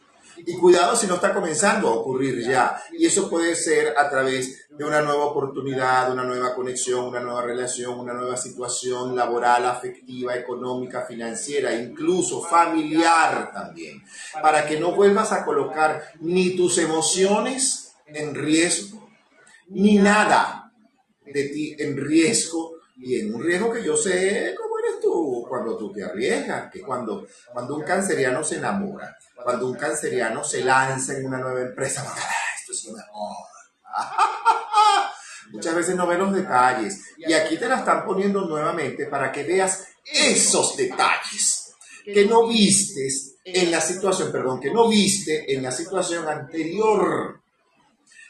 Y cuidado si no está comenzando a ocurrir ya. Y eso puede ser a través de una nueva oportunidad, una nueva conexión, una nueva relación, una nueva situación laboral, afectiva, económica, financiera, incluso familiar también. Para que no vuelvas a colocar ni tus emociones en riesgo, ni nada de ti en riesgo y en un riesgo que yo sé cómo eres tú cuando tú te arriesgas, que cuando, cuando un canceriano se enamora, cuando un canceriano se lanza en una nueva empresa, esto es lo mejor. Muchas veces no ve los detalles y aquí te la están poniendo nuevamente para que veas esos detalles que no vistes en la situación, perdón, que no viste en la situación anterior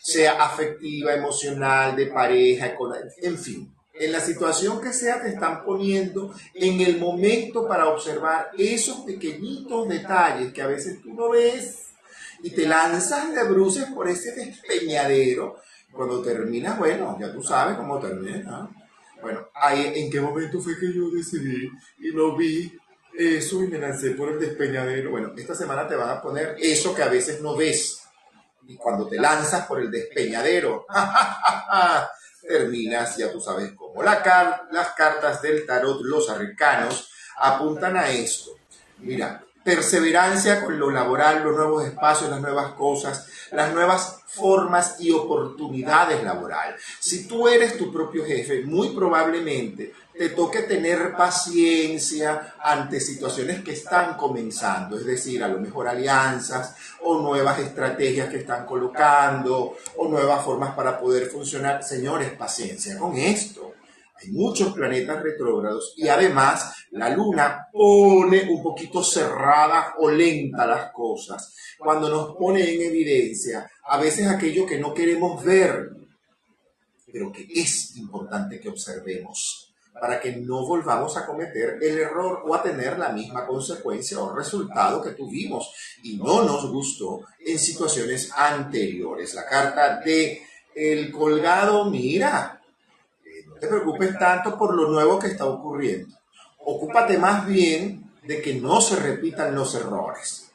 sea afectiva, emocional, de pareja, en fin. En la situación que sea, te están poniendo en el momento para observar esos pequeñitos detalles que a veces tú no ves y te lanzas de bruces por ese despeñadero. Cuando terminas, bueno, ya tú sabes cómo termina. Bueno, ahí, ¿en qué momento fue que yo decidí y lo vi eso y me lancé por el despeñadero? Bueno, esta semana te van a poner eso que a veces no ves y cuando te lanzas por el despeñadero, terminas, ya tú sabes cómo. La las cartas del tarot, los arcanos, apuntan a esto. Mira, perseverancia con lo laboral, los nuevos espacios, las nuevas cosas, las nuevas formas y oportunidades laborales. Si tú eres tu propio jefe, muy probablemente te toque tener paciencia ante situaciones que están comenzando, es decir, a lo mejor alianzas o nuevas estrategias que están colocando o nuevas formas para poder funcionar. Señores, paciencia con esto. hay muchos planetas retrógrados y además la luna pone un poquito cerradas o lenta las cosas, cuando nos pone en evidencia a veces aquello que no queremos ver, pero que es importante que observemos para que no volvamos a cometer el error o a tener la misma consecuencia o resultado que tuvimos y no nos gustó en situaciones anteriores. La carta de el colgado, mira, no te preocupes tanto por lo nuevo que está ocurriendo. Ocúpate más bien de que no se repitan los errores.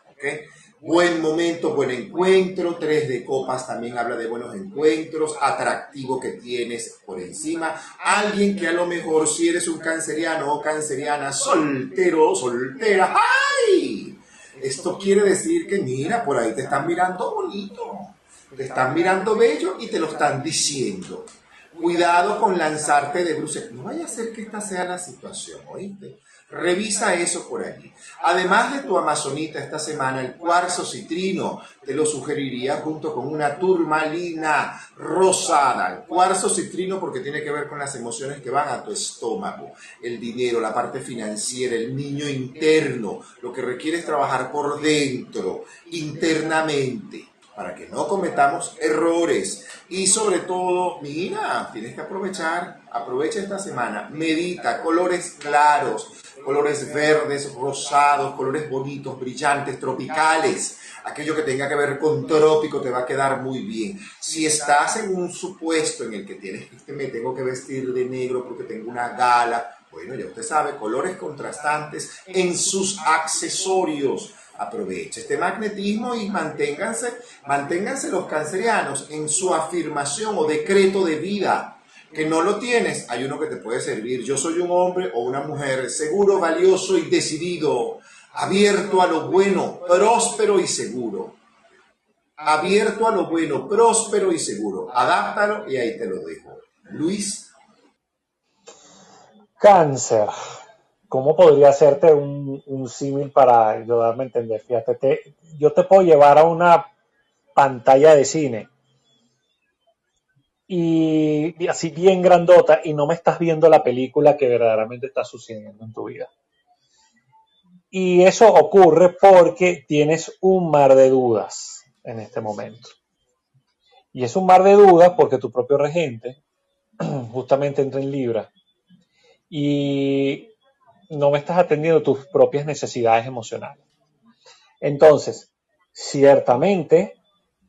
Buen momento, buen encuentro. Tres de copas también habla de buenos encuentros. Atractivo que tienes por encima. Alguien que a lo mejor si eres un canceriano o canceriana, soltero, soltera. ¡Ay! Esto quiere decir que mira, por ahí te están mirando bonito. Te están mirando bello y te lo están diciendo. Cuidado con lanzarte de bruces. No vaya a ser que esta sea la situación, ¿oíste? Revisa eso por allí. Además de tu amazonita esta semana, el cuarzo citrino, te lo sugeriría junto con una turmalina rosada. El cuarzo citrino porque tiene que ver con las emociones que van a tu estómago, el dinero, la parte financiera, el niño interno. Lo que requiere es trabajar por dentro, internamente para que no cometamos errores. Y sobre todo, mira, tienes que aprovechar, aprovecha esta semana, medita, colores claros, colores verdes, rosados, colores bonitos, brillantes, tropicales. Aquello que tenga que ver con trópico te va a quedar muy bien. Si estás en un supuesto en el que tienes que me tengo que vestir de negro porque tengo una gala, bueno, ya usted sabe, colores contrastantes en sus accesorios aproveche este magnetismo y manténganse, manténganse los cancerianos en su afirmación o decreto de vida. Que no lo tienes, hay uno que te puede servir. Yo soy un hombre o una mujer seguro, valioso y decidido, abierto a lo bueno, próspero y seguro. Abierto a lo bueno, próspero y seguro. Adáptalo y ahí te lo dejo. Luis. Cáncer. ¿Cómo podría hacerte un, símil para ayudarme a entender? Fíjate, yo te puedo llevar a una pantalla de cine y, así bien grandota y no me estás viendo la película que verdaderamente está sucediendo en tu vida. Y eso ocurre porque tienes un mar de dudas en este momento. Y es un mar de dudas porque tu propio regente justamente entra en Libra y no me estás atendiendo tus propias necesidades emocionales. Entonces, ciertamente,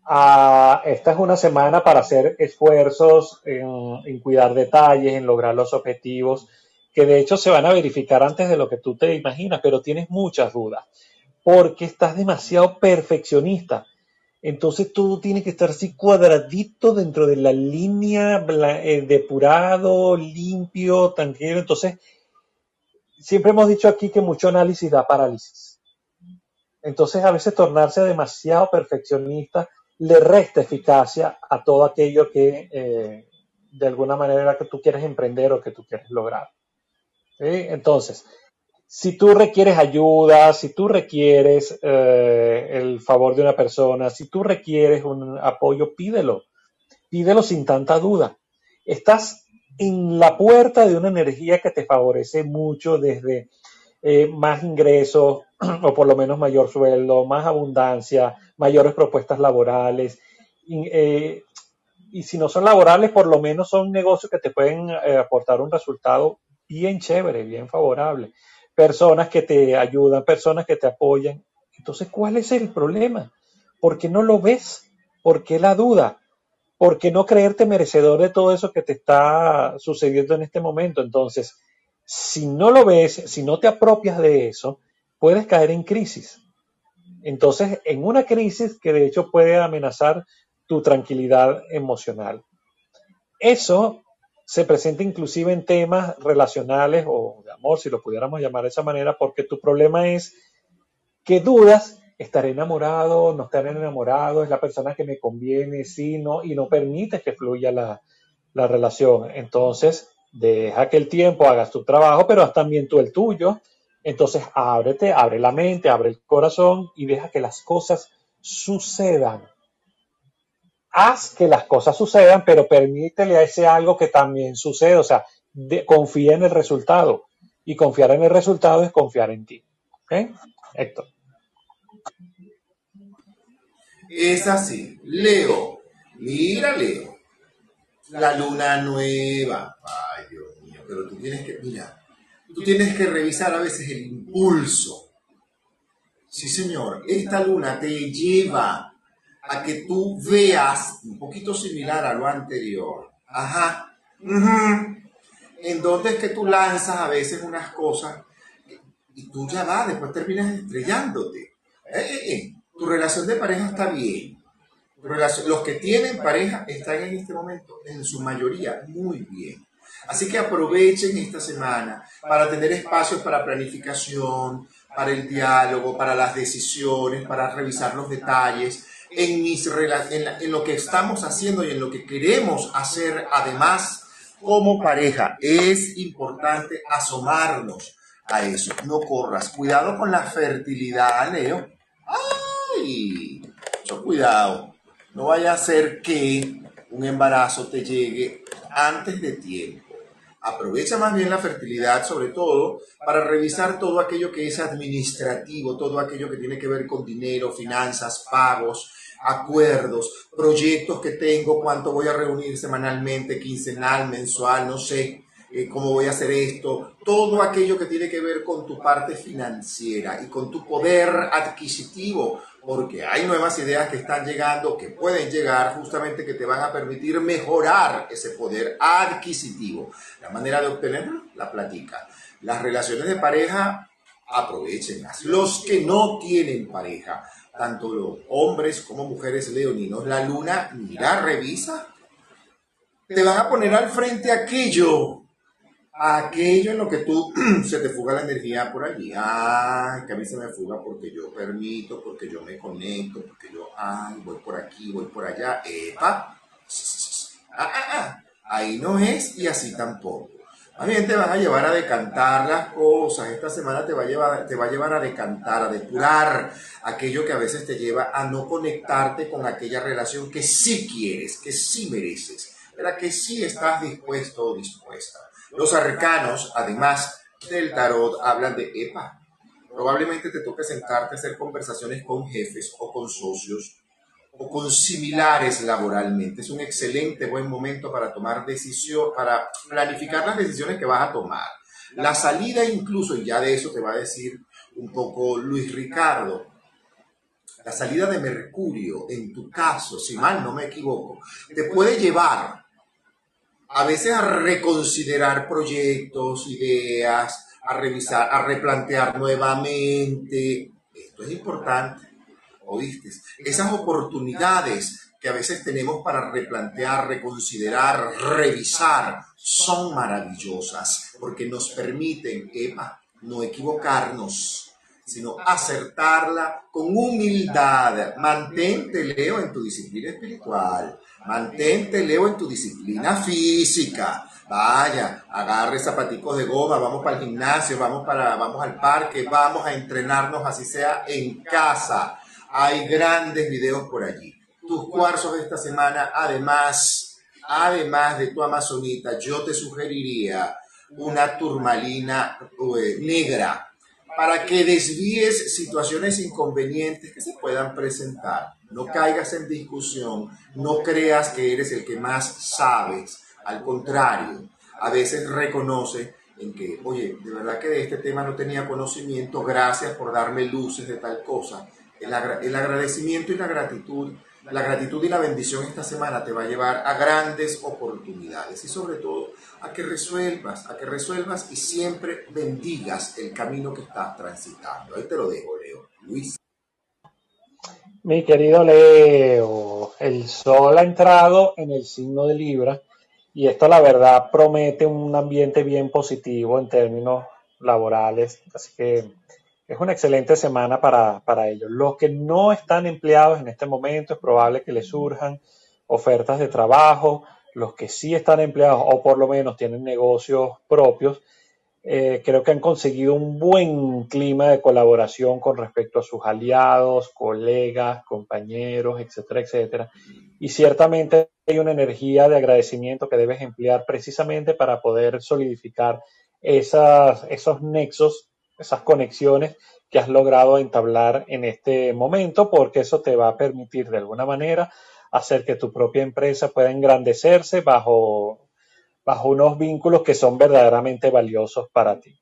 ah, esta es una semana para hacer esfuerzos en, cuidar detalles, en lograr los objetivos, que de hecho se van a verificar antes de lo que tú te imaginas, pero tienes muchas dudas, porque estás demasiado perfeccionista. Entonces todo tiene que estar así cuadradito dentro de la línea, eh, depurado, limpio, tranquilo. Entonces, siempre hemos dicho aquí que mucho análisis da parálisis. Entonces, a veces tornarse demasiado perfeccionista le resta eficacia a todo aquello que eh, de alguna manera que tú quieres emprender o que tú quieres lograr. Entonces, si tú requieres ayuda, si tú requieres eh, el favor de una persona, si tú requieres un apoyo, pídelo. Pídelo sin tanta duda. Estás en la puerta de una energía que te favorece mucho desde eh, más ingresos o por lo menos mayor sueldo, más abundancia, mayores propuestas laborales. Y, eh, y si no son laborales, por lo menos son negocios que te pueden eh, aportar un resultado bien chévere, bien favorable. Personas que te ayudan, personas que te apoyan. Entonces, ¿cuál es el problema? ¿Por qué no lo ves? ¿Por qué la duda? ¿por qué no creerte merecedor de todo eso que te está sucediendo en este momento? Entonces, si no lo ves, si no te apropias de eso, puedes caer en crisis. Entonces, en una crisis que de hecho puede amenazar tu tranquilidad emocional. Eso se presenta inclusive en temas relacionales o de amor, si lo pudiéramos llamar de esa manera, porque tu problema es que dudas estaré enamorado, no estaré enamorado, es la persona que me conviene, sí, no, y no permites que fluya la, relación. Entonces, deja que el tiempo hagas tu trabajo, pero haz también tú el tuyo. Entonces, ábrete, abre la mente, abre el corazón y deja que las cosas sucedan. Haz que las cosas sucedan, pero permítele a ese algo que también suceda. O sea, confía en el resultado. Y confiar en el resultado es confiar en ti. ¿Ok? Héctor. Es así. Leo. Mira, Leo. La luna nueva. Ay, Dios mío. Pero tú tienes que, mira, tú tienes que revisar a veces el impulso. Sí, señor. Esta luna te lleva a que tú veas un poquito similar a lo anterior. Ajá. En donde es que tú lanzas a veces unas cosas y tú ya vas, después terminas estrellándote. Eh, eh, eh. Tu relación de pareja está bien. Los que tienen pareja están en este momento, en su mayoría, muy bien. Así que aprovechen esta semana para tener espacios para planificación, para el diálogo, para las decisiones, para revisar los detalles en, mis, en, lo que estamos haciendo y en lo que queremos hacer además como pareja. Es importante asomarnos a eso. No corras. Cuidado con la fertilidad, Leo. ¡Ay! Mucho cuidado. No vaya a ser que un embarazo te llegue antes de tiempo. Aprovecha más bien la fertilidad, sobre todo, para revisar todo aquello que es administrativo, todo aquello que tiene que ver con dinero, finanzas, pagos, acuerdos, proyectos que tengo, cuánto voy a reunir semanalmente, quincenal, mensual, no sé, eh, cómo voy a hacer esto, todo aquello que tiene que ver con tu parte financiera y con tu poder adquisitivo, porque hay nuevas ideas que están llegando, que pueden llegar justamente que te van a permitir mejorar ese poder adquisitivo. La manera de obtenerlo, la platica. Las relaciones de pareja, aprovechenlas. Los que no tienen pareja, tanto los hombres como mujeres leoninos, la luna, mira, revisa, te van a poner al frente aquello aquello en lo que tú se te fuga la energía por allí. Ay, que a mí se me fuga porque yo permito, porque yo me conecto, porque yo, ay, voy por aquí, voy por allá. Epa, ah, ah, ah. ahí no es y así tampoco. Más bien te van a llevar a decantar las cosas. Esta semana te va a llevar, te va a, llevar a decantar, a depurar aquello que a veces te lleva a no conectarte con aquella relación que sí quieres, que sí mereces, la que sí estás dispuesto o dispuesta. Los arcanos, además del tarot, hablan de EPA. Probablemente te toque sentarte a hacer conversaciones con jefes o con socios o con similares laboralmente. Es un excelente buen momento para tomar decisión, para planificar las decisiones que vas a tomar. La salida incluso, y ya de eso te va a decir un poco Luis Ricardo, la salida de Mercurio, en tu caso, si mal no me equivoco, te puede llevar a veces a reconsiderar proyectos, ideas, a revisar, a replantear nuevamente. Esto es importante, ¿oíste? Esas oportunidades que a veces tenemos para replantear, reconsiderar, revisar, son maravillosas porque nos permiten, Eva, no equivocarnos, sino acertarla con humildad. Mantente, Leo, en tu disciplina espiritual. Mantente, Leo, en tu disciplina física. Vaya, agarre zapaticos de goma, vamos para el gimnasio, vamos, para, vamos al parque, vamos a entrenarnos así sea en casa. Hay grandes videos por allí. Tus cuarzos de esta semana, además, además de tu amazonita, yo te sugeriría una turmalina eh, negra para que desvíes situaciones inconvenientes que se puedan presentar. No caigas en discusión, no creas que eres el que más sabes. Al contrario, a veces reconoce en que, oye, de verdad que de este tema no tenía conocimiento, gracias por darme luces de tal cosa. El, agradecimiento y la gratitud, la gratitud y la bendición esta semana te va a llevar a grandes oportunidades y sobre todo a que resuelvas, a que resuelvas y siempre bendigas el camino que estás transitando. Ahí te lo dejo, Leo. Luis. Mi querido Leo, el sol ha entrado en el signo de Libra y esto la verdad promete un ambiente bien positivo en términos laborales, así que es una excelente semana para, para ellos. Los que no están empleados en este momento es probable que les surjan ofertas de trabajo, los que sí están empleados o por lo menos tienen negocios propios, eh, creo que han conseguido un buen clima de colaboración con respecto a sus aliados, colegas, compañeros, etcétera, etcétera. y ciertamente hay una energía de agradecimiento que debes emplear precisamente para poder solidificar esas, esos nexos, esas conexiones que has logrado entablar en este momento, porque eso te va a permitir de alguna manera hacer que tu propia empresa pueda engrandecerse bajo, bajo unos vínculos que son verdaderamente valiosos para ti.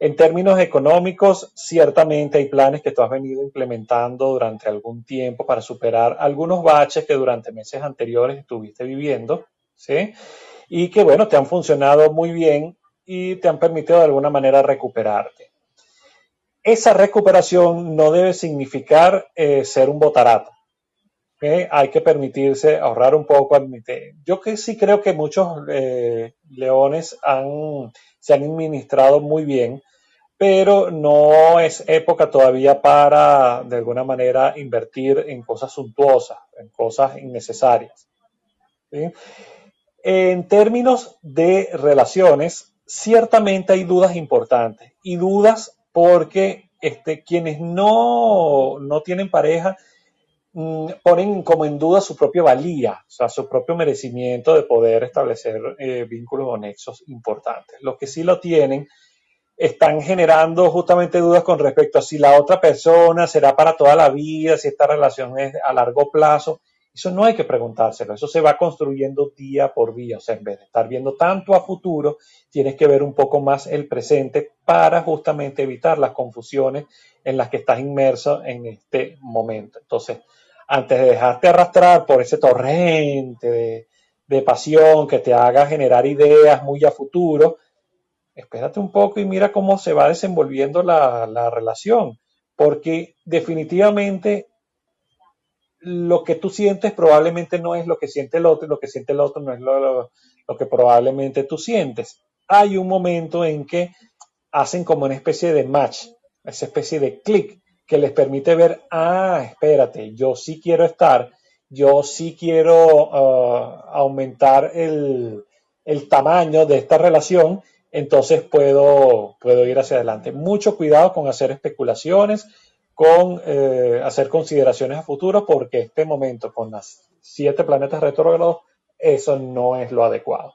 En términos económicos, ciertamente hay planes que tú has venido implementando durante algún tiempo para superar algunos baches que durante meses anteriores estuviste viviendo, ¿sí? Y que, bueno, te han funcionado muy bien y te han permitido de alguna manera recuperarte. Esa recuperación no debe significar eh, ser un Hay que permitirse ahorrar un poco. Yo que sí creo que muchos eh, leones han, se han administrado muy bien pero no es época todavía para, de alguna manera, invertir en cosas suntuosas, en cosas innecesarias. En términos de relaciones, ciertamente hay dudas importantes y dudas porque este, quienes no, no tienen pareja ponen como en duda su propia valía, o sea, su propio merecimiento de poder establecer eh, vínculos o nexos importantes. Los que sí lo tienen, están generando justamente dudas con respecto a si la otra persona será para toda la vida, si esta relación es a largo plazo. Eso no hay que preguntárselo, eso se va construyendo día por día. O sea, en vez de estar viendo tanto a futuro, tienes que ver un poco más el presente para justamente evitar las confusiones en las que estás inmerso en este momento. Entonces, antes de dejarte arrastrar por ese torrente de, de pasión que te haga generar ideas muy a futuro, espérate un poco y mira cómo se va desenvolviendo la, relación, porque definitivamente lo que tú sientes probablemente no es lo que siente el otro, lo que siente el otro no es lo, lo, que probablemente tú sientes. Hay un momento en que hacen como una especie de match, esa especie de clic que les permite ver, ah, espérate, yo sí quiero estar, yo sí quiero ah, aumentar el, el tamaño de esta relación entonces puedo, puedo ir hacia adelante. Mucho cuidado con hacer especulaciones, con eh, hacer consideraciones a futuro, porque este momento con las siete planetas retrógrados, eso no es lo adecuado.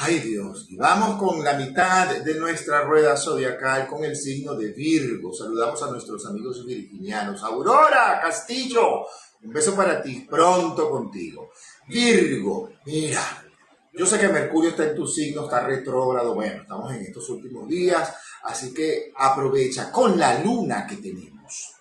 Ay Dios, y vamos con la mitad de nuestra rueda zodiacal con el signo de Virgo. Saludamos a nuestros amigos virginianos. Aurora Castillo, un beso para ti, pronto contigo. Virgo, mira, yo sé que Mercurio está en tu signo, está retrógrado, bueno, estamos en estos últimos días, así que aprovecha con la luna que tenemos.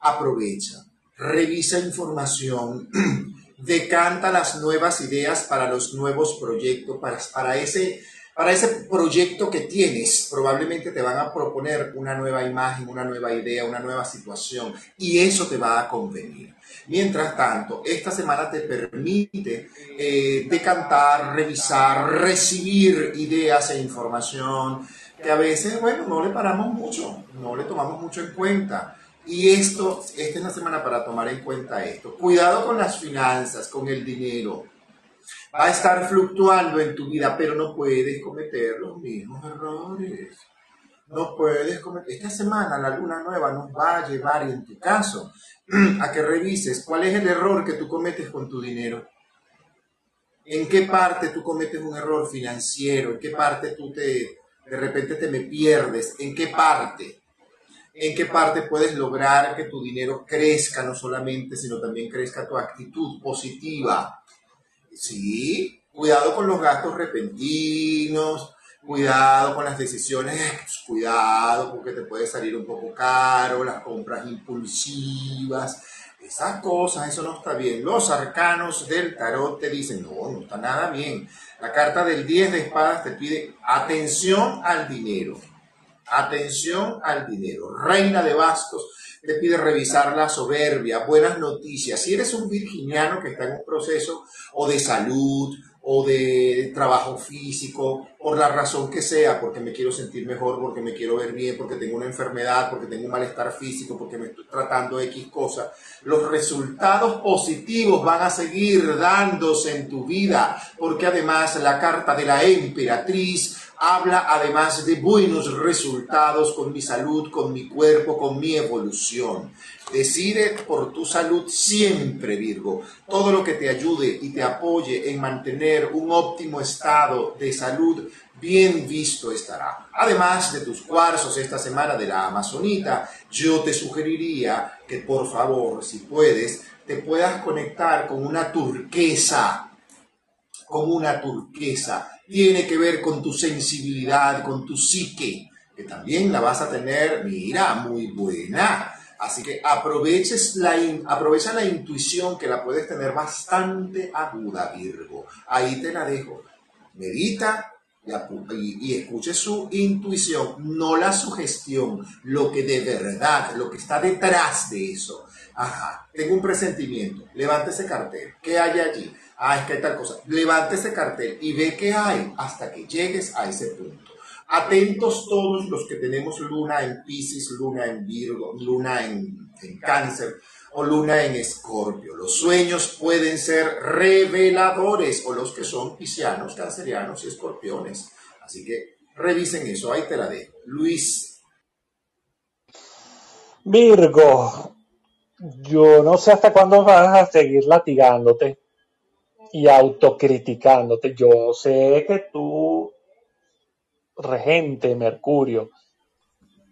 Aprovecha, revisa información, decanta las nuevas ideas para los nuevos proyectos, para, ese, para ese proyecto que tienes. Probablemente te van a proponer una nueva imagen, una nueva idea, una nueva situación y eso te va a convenir. Mientras tanto, esta semana te permite eh, decantar, revisar, recibir ideas e información que a veces, bueno, no le paramos mucho, no le tomamos mucho en cuenta. Y esto, esta es la semana para tomar en cuenta esto. Cuidado con las finanzas, con el dinero. Va a estar fluctuando en tu vida, pero no puedes cometer los mismos errores. No puedes cometer. Esta semana la luna nueva nos va a llevar, en tu caso, a que revises cuál es el error que tú cometes con tu dinero. ¿En qué parte tú cometes un error financiero? ¿En qué parte tú te, de repente te me pierdes? ¿En qué parte? ¿En qué parte puedes lograr que tu dinero crezca no solamente, sino también crezca tu actitud positiva? Sí, cuidado con los gastos repentinos, cuidado con las decisiones, pues, cuidado porque te puede salir un poco caro, las compras impulsivas, esas cosas, eso no está bien. Los arcanos del tarot te dicen, no, no está nada bien. La carta del 10 de espadas te pide atención al dinero, atención al dinero. Reina de bastos te pide revisar la soberbia, buenas noticias. Si eres un virginiano que está en un proceso o de salud, o de trabajo físico, por la razón que sea, porque me quiero sentir mejor, porque me quiero ver bien, porque tengo una enfermedad, porque tengo un malestar físico, porque me estoy tratando X cosas, los resultados positivos van a seguir dándose en tu vida, porque además la carta de la emperatriz habla además de buenos resultados con mi salud, con mi cuerpo, con mi evolución. Decide por tu salud siempre, Virgo. Todo lo que te ayude y te apoye en mantener un óptimo estado de salud, bien visto estará. Además de tus cuarzos esta semana de la Amazonita, yo te sugeriría que por favor, si puedes, te puedas conectar con una turquesa, con una turquesa tiene que ver con tu sensibilidad, con tu psique, que también la vas a tener, mira, muy buena. Así que aproveches la aprovecha la intuición que la puedes tener bastante aguda, Virgo. Ahí te la dejo. Medita y, y, escuche su intuición, no la sugestión, lo que de verdad, lo que está detrás de eso. Ajá, tengo un presentimiento, levante ese cartel, ¿qué hay allí? Ah, es que hay tal cosa. Levante ese cartel y ve qué hay hasta que llegues a ese punto. Atentos todos los que tenemos luna en Pisces, luna en Virgo, luna en, en Cáncer o luna en Escorpio. Los sueños pueden ser reveladores o los que son piscianos, cancerianos y escorpiones. Así que revisen eso, ahí te la dejo. Luis. Virgo, yo no sé hasta cuándo vas a seguir latigándote y autocriticándote. Yo sé que tu regente, Mercurio,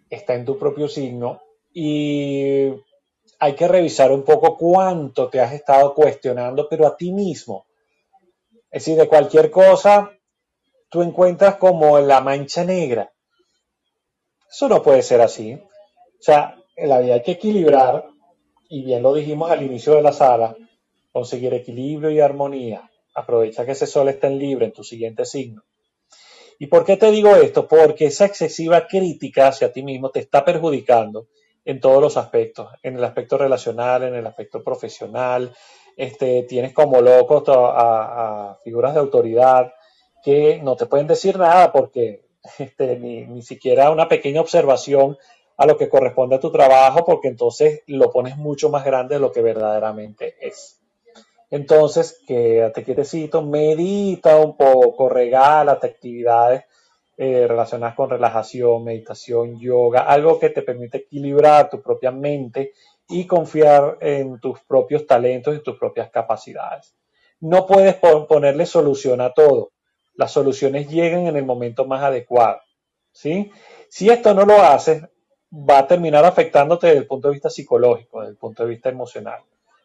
está en tu propio signo y hay que revisar un poco cuánto te has estado cuestionando, pero a ti mismo. Es decir, de cualquier cosa, tú encuentras como la mancha negra. Eso no puede ser así. O sea, en la vida hay que equilibrar, y bien lo dijimos al inicio de la sala, conseguir equilibrio y armonía. Aprovecha que ese sol está en libre en tu siguiente signo. ¿Y por qué te digo esto? Porque esa excesiva crítica hacia ti mismo te está perjudicando en todos los aspectos, en el aspecto relacional, en el aspecto profesional. Este, tienes como locos a, figuras de autoridad que no te pueden decir nada porque este, ni, ni siquiera una pequeña observación a lo que corresponde a tu trabajo, porque entonces lo pones mucho más grande de lo que verdaderamente es. Entonces, quédate quietecito, medita un poco, regálate actividades eh, relacionadas con relajación, meditación, yoga, algo que te permite equilibrar tu propia mente y confiar en tus propios talentos y tus propias capacidades. No puedes ponerle solución a todo. Las soluciones llegan en el momento más adecuado. ¿sí? Si esto no lo haces, va a terminar afectándote desde el punto de vista psicológico, desde el punto de vista emocional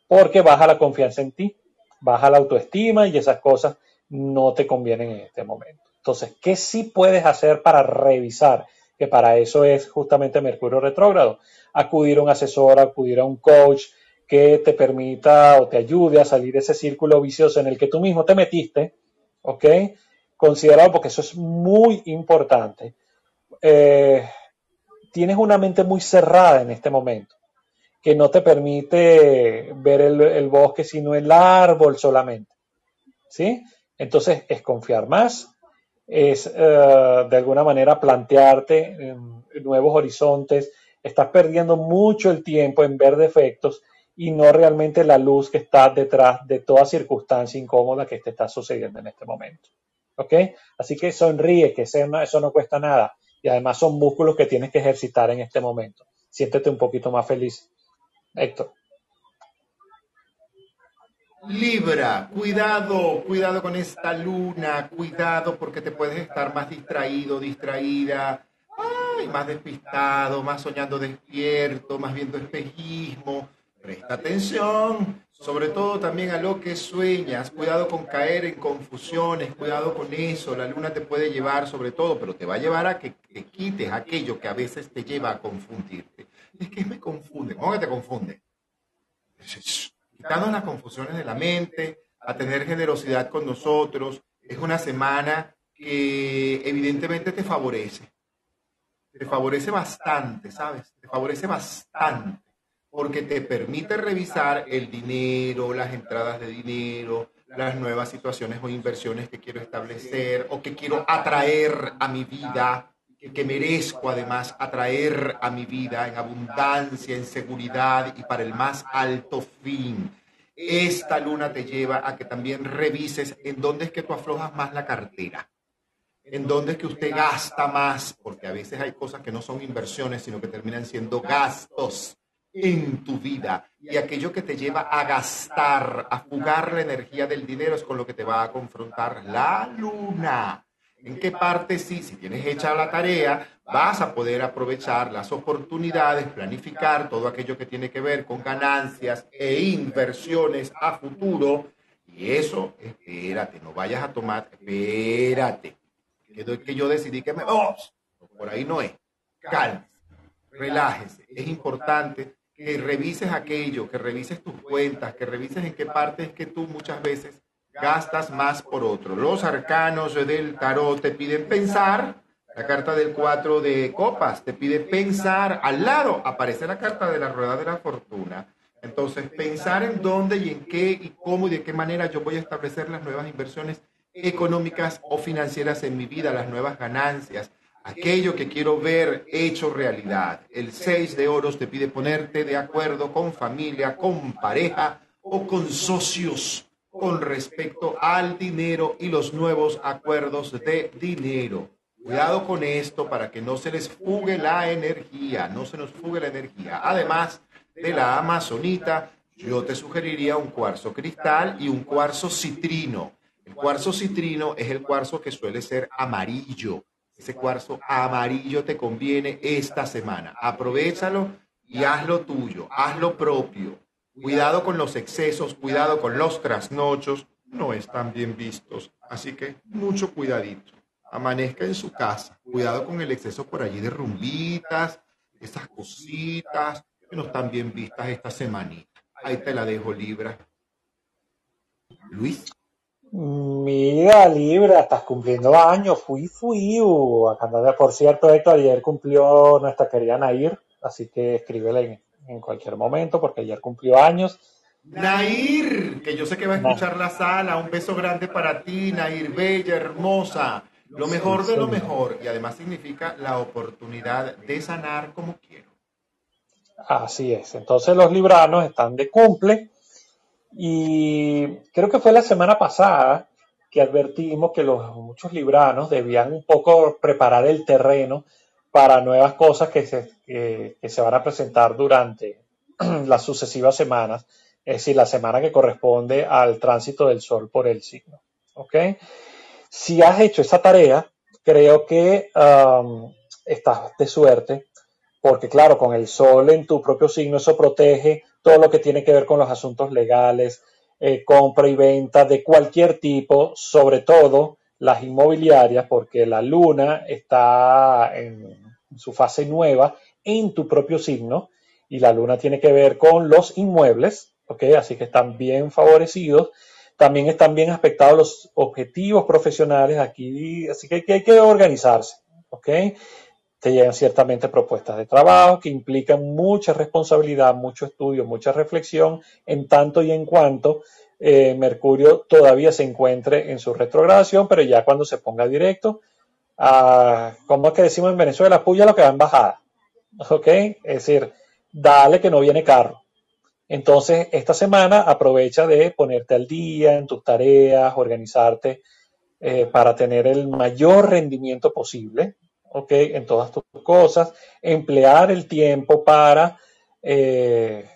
porque baja la confianza en ti, baja la autoestima y esas cosas no te convienen en este momento. Entonces, ¿qué sí puedes hacer para revisar? Que para eso es justamente Mercurio retrógrado. Acudir a un asesor, acudir a un coach que te permita o te ayude a salir de ese círculo vicioso en el que tú mismo te metiste, ¿ok? Considerado porque eso es muy importante. Eh, tienes una mente muy cerrada en este momento que no te permite ver el, bosque sino el árbol solamente. ¿Sí? Entonces es confiar más, es eh, de alguna manera plantearte nuevos horizontes, estás perdiendo mucho el tiempo en ver defectos y no realmente la luz que está detrás de toda circunstancia incómoda que te está sucediendo en este momento. ¿Ok? Así que sonríe, que eso no cuesta nada. Y además son músculos que tienes que ejercitar en este momento. Siéntete un poquito más feliz. Héctor. Libra, cuidado, cuidado con esta luna, cuidado porque te puedes estar más distraído, distraída, más despistado, más soñando despierto, más viendo espejismo. Presta atención, sobre todo también a lo que sueñas. Cuidado con caer en confusiones, cuidado con eso. La luna te puede llevar sobre todo, pero te va a llevar a que te quites aquello que a veces te lleva a confundirte es que me confunde. ¿Cómo que te confunde? Quitando las confusiones de la mente, a tener generosidad con nosotros. Es una semana que evidentemente te favorece. Te favorece bastante, ¿sabes? Te favorece bastante porque te permite revisar el dinero, las entradas de dinero, las nuevas situaciones o inversiones que quiero establecer o que quiero atraer a mi vida que merezco además atraer a mi vida en abundancia, en seguridad y para el más alto fin. Esta luna te lleva a que también revises en dónde es que tú aflojas más la cartera, en dónde es que usted gasta más, porque a veces hay cosas que no son inversiones, sino que terminan siendo gastos en tu vida. Y aquello que te lleva a gastar, a fugar la energía del dinero es con lo que te va a confrontar la luna. ¿En qué parte sí? Si tienes hecha la tarea, vas a poder aprovechar las oportunidades, planificar todo aquello que tiene que ver con ganancias e inversiones a futuro. Y eso, espérate, no vayas a tomar, espérate. Que, yo decidí que me... ¡Oh! Por ahí no es. Calma, relájese. Es importante que revises aquello, que revises tus cuentas, que revises en qué parte es que tú muchas veces gastas más por otro. Los arcanos del tarot te piden pensar, la carta del 4 de copas te pide pensar, al lado aparece la carta de la rueda de la fortuna. Entonces, pensar en dónde y en qué y cómo y de qué manera yo voy a establecer las nuevas inversiones económicas o financieras en mi vida, las nuevas ganancias, aquello que quiero ver hecho realidad. El 6 de oros te pide ponerte de acuerdo con familia, con pareja o con socios con respecto al dinero y los nuevos acuerdos de dinero. Cuidado con esto para que no se les fugue la energía, no se nos fugue la energía. Además de la amazonita, yo te sugeriría un cuarzo cristal y un cuarzo citrino. El cuarzo citrino es el cuarzo que suele ser amarillo ese cuarzo amarillo te conviene esta semana. Aprovechalo y haz lo tuyo, haz lo propio. Cuidado con los excesos, cuidado con los trasnochos, no están bien vistos. Así que mucho cuidadito. Amanezca en su casa. Cuidado con el exceso por allí de rumbitas, esas cositas que no están bien vistas esta semanita. Ahí te la dejo, Libra. Luis. Mira, Libra, estás cumpliendo años, fui, fui. Uh, por cierto, Héctor, ayer cumplió nuestra querida Nair, así que escríbele en, cualquier momento, porque ayer cumplió años. Nair, que yo sé que va a escuchar la sala, un beso grande para ti, Nair, bella, hermosa, lo mejor de lo mejor, y además significa la oportunidad de sanar como quiero. Así es, entonces los libranos están de cumple y creo que fue la semana pasada que advertimos que los muchos libranos debían un poco preparar el terreno para nuevas cosas que se, que, se van a presentar durante las sucesivas semanas, es decir, la semana que corresponde al tránsito del Sol por el signo. ¿ok? Si has hecho esa tarea, creo que um, estás de suerte, porque claro, con el Sol en tu propio signo, eso protege todo lo que tiene que ver con los asuntos legales, eh, compra y venta de cualquier tipo, sobre todo las inmobiliarias, porque la luna está en su fase nueva en tu propio signo y la luna tiene que ver con los inmuebles, ¿ok? Así que están bien favorecidos. También están bien aspectados los objetivos profesionales aquí, así que hay que organizarse, ¿ok? te llegan ciertamente propuestas de trabajo que implican mucha responsabilidad, mucho estudio, mucha reflexión, en tanto y en cuanto eh, Mercurio todavía se encuentre en su retrogradación, pero ya cuando se ponga directo, uh, como es que decimos en Venezuela, puya lo que va en bajada. ¿Ok? Es decir, dale que no viene carro. Entonces, esta semana aprovecha de ponerte al día en tus tareas, organizarte eh, para tener el mayor rendimiento posible ¿ok? En todas tus cosas, emplear el tiempo para eh,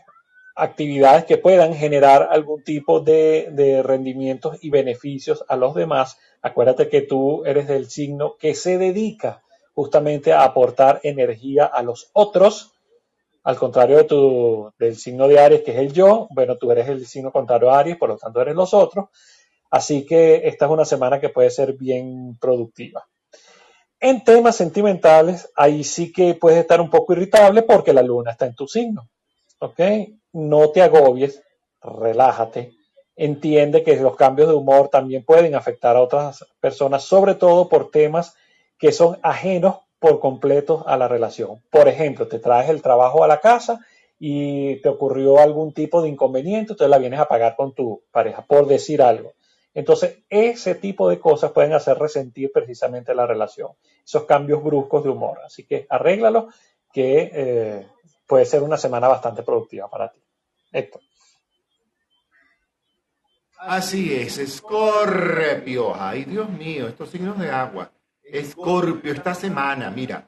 actividades que puedan generar algún tipo de, rendimientos y beneficios a los demás. Acuérdate que tú eres del signo que se dedica justamente a aportar energía a los otros, al contrario de tu, del signo de Aries, que es el yo, bueno, tú eres el signo contrario a Aries, por lo tanto eres los otros. Así que esta es una semana que puede ser bien productiva. En temas sentimentales, ahí sí que puedes estar un poco irritable porque la luna está en tu signo. ¿Ok? No te agobies, relájate. Entiende que los cambios de humor también pueden afectar a otras personas, sobre todo por temas que son ajenos por completo a la relación. Por ejemplo, te traes el trabajo a la casa y te ocurrió algún tipo de inconveniente, entonces la vienes a pagar con tu pareja, por decir algo. Entonces, ese tipo de cosas pueden hacer resentir precisamente la relación, esos cambios bruscos de humor. Así que arréglalo, que eh, puede ser una semana bastante productiva para ti. Héctor. Así es, Escorpio. Ay, Dios mío, estos signos de agua. Escorpio, esta semana, mira,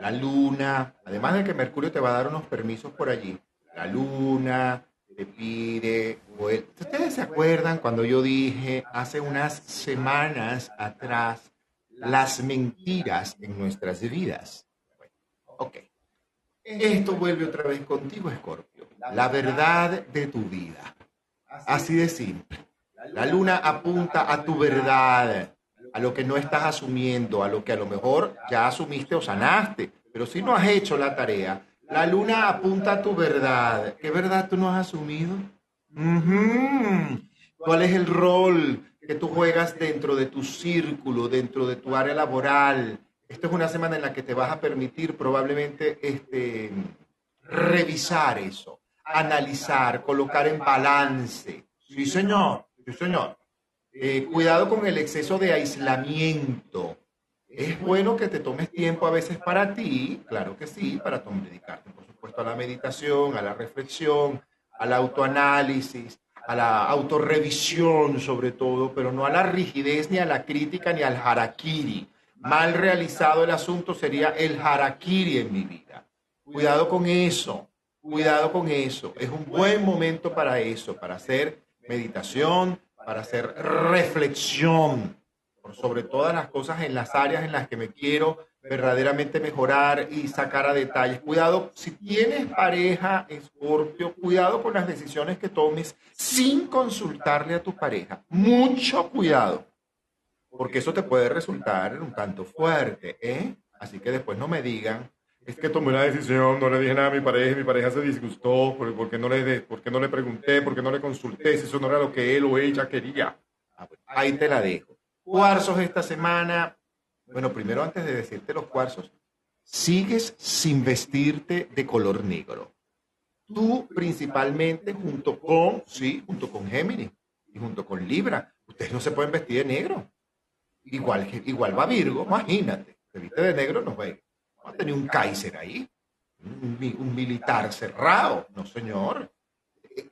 la luna, además de que Mercurio te va a dar unos permisos por allí, la luna te pide, ¿ustedes se acuerdan cuando yo dije hace unas semanas atrás las mentiras en nuestras vidas? ok. Esto vuelve otra vez contigo, Escorpio. La verdad de tu vida. Así de simple. La luna apunta a tu verdad, a lo que no estás asumiendo, a lo que a lo mejor ya asumiste o sanaste. Pero si no has hecho la tarea, la luna apunta a tu verdad. ¿Qué verdad tú no has asumido? ¿Cuál es el rol que tú juegas dentro de tu círculo, dentro de tu área laboral? Esta es una semana en la que te vas a permitir probablemente este, revisar eso, analizar, colocar en balance. Sí, señor, sí, señor. Eh, cuidado con el exceso de aislamiento. Es bueno que te tomes tiempo a veces para ti, claro que sí, para dedicarte, por supuesto, a la meditación, a la reflexión, al autoanálisis, a la autorrevisión sobre todo, pero no a la rigidez, ni a la crítica, ni al harakiri. Mal realizado el asunto sería el harakiri en mi vida. Cuidado con eso, cuidado con eso. Es un buen momento para eso, para hacer meditación, para hacer reflexión sobre todas las cosas en las áreas en las que me quiero verdaderamente mejorar y sacar a detalles. Cuidado, si tienes pareja, Escorpio, cuidado con las decisiones que tomes sin consultarle a tu pareja. Mucho cuidado, porque eso te puede resultar un tanto fuerte, ¿eh? Así que después no me digan, es que tomé una decisión, no le dije nada a mi pareja, mi pareja se disgustó, porque no le, porque no le pregunté, porque no le consulté, si eso no era lo que él o ella quería. Ah, ahí te la dejo. Cuarzos esta semana. Bueno, primero antes de decirte los cuarzos, sigues sin vestirte de color negro. Tú principalmente junto con, sí, junto con Géminis y junto con Libra, ustedes no se pueden vestir de negro. Igual, igual va Virgo, imagínate, se viste de negro, no va a tener un Kaiser ahí, un, militar cerrado, no señor.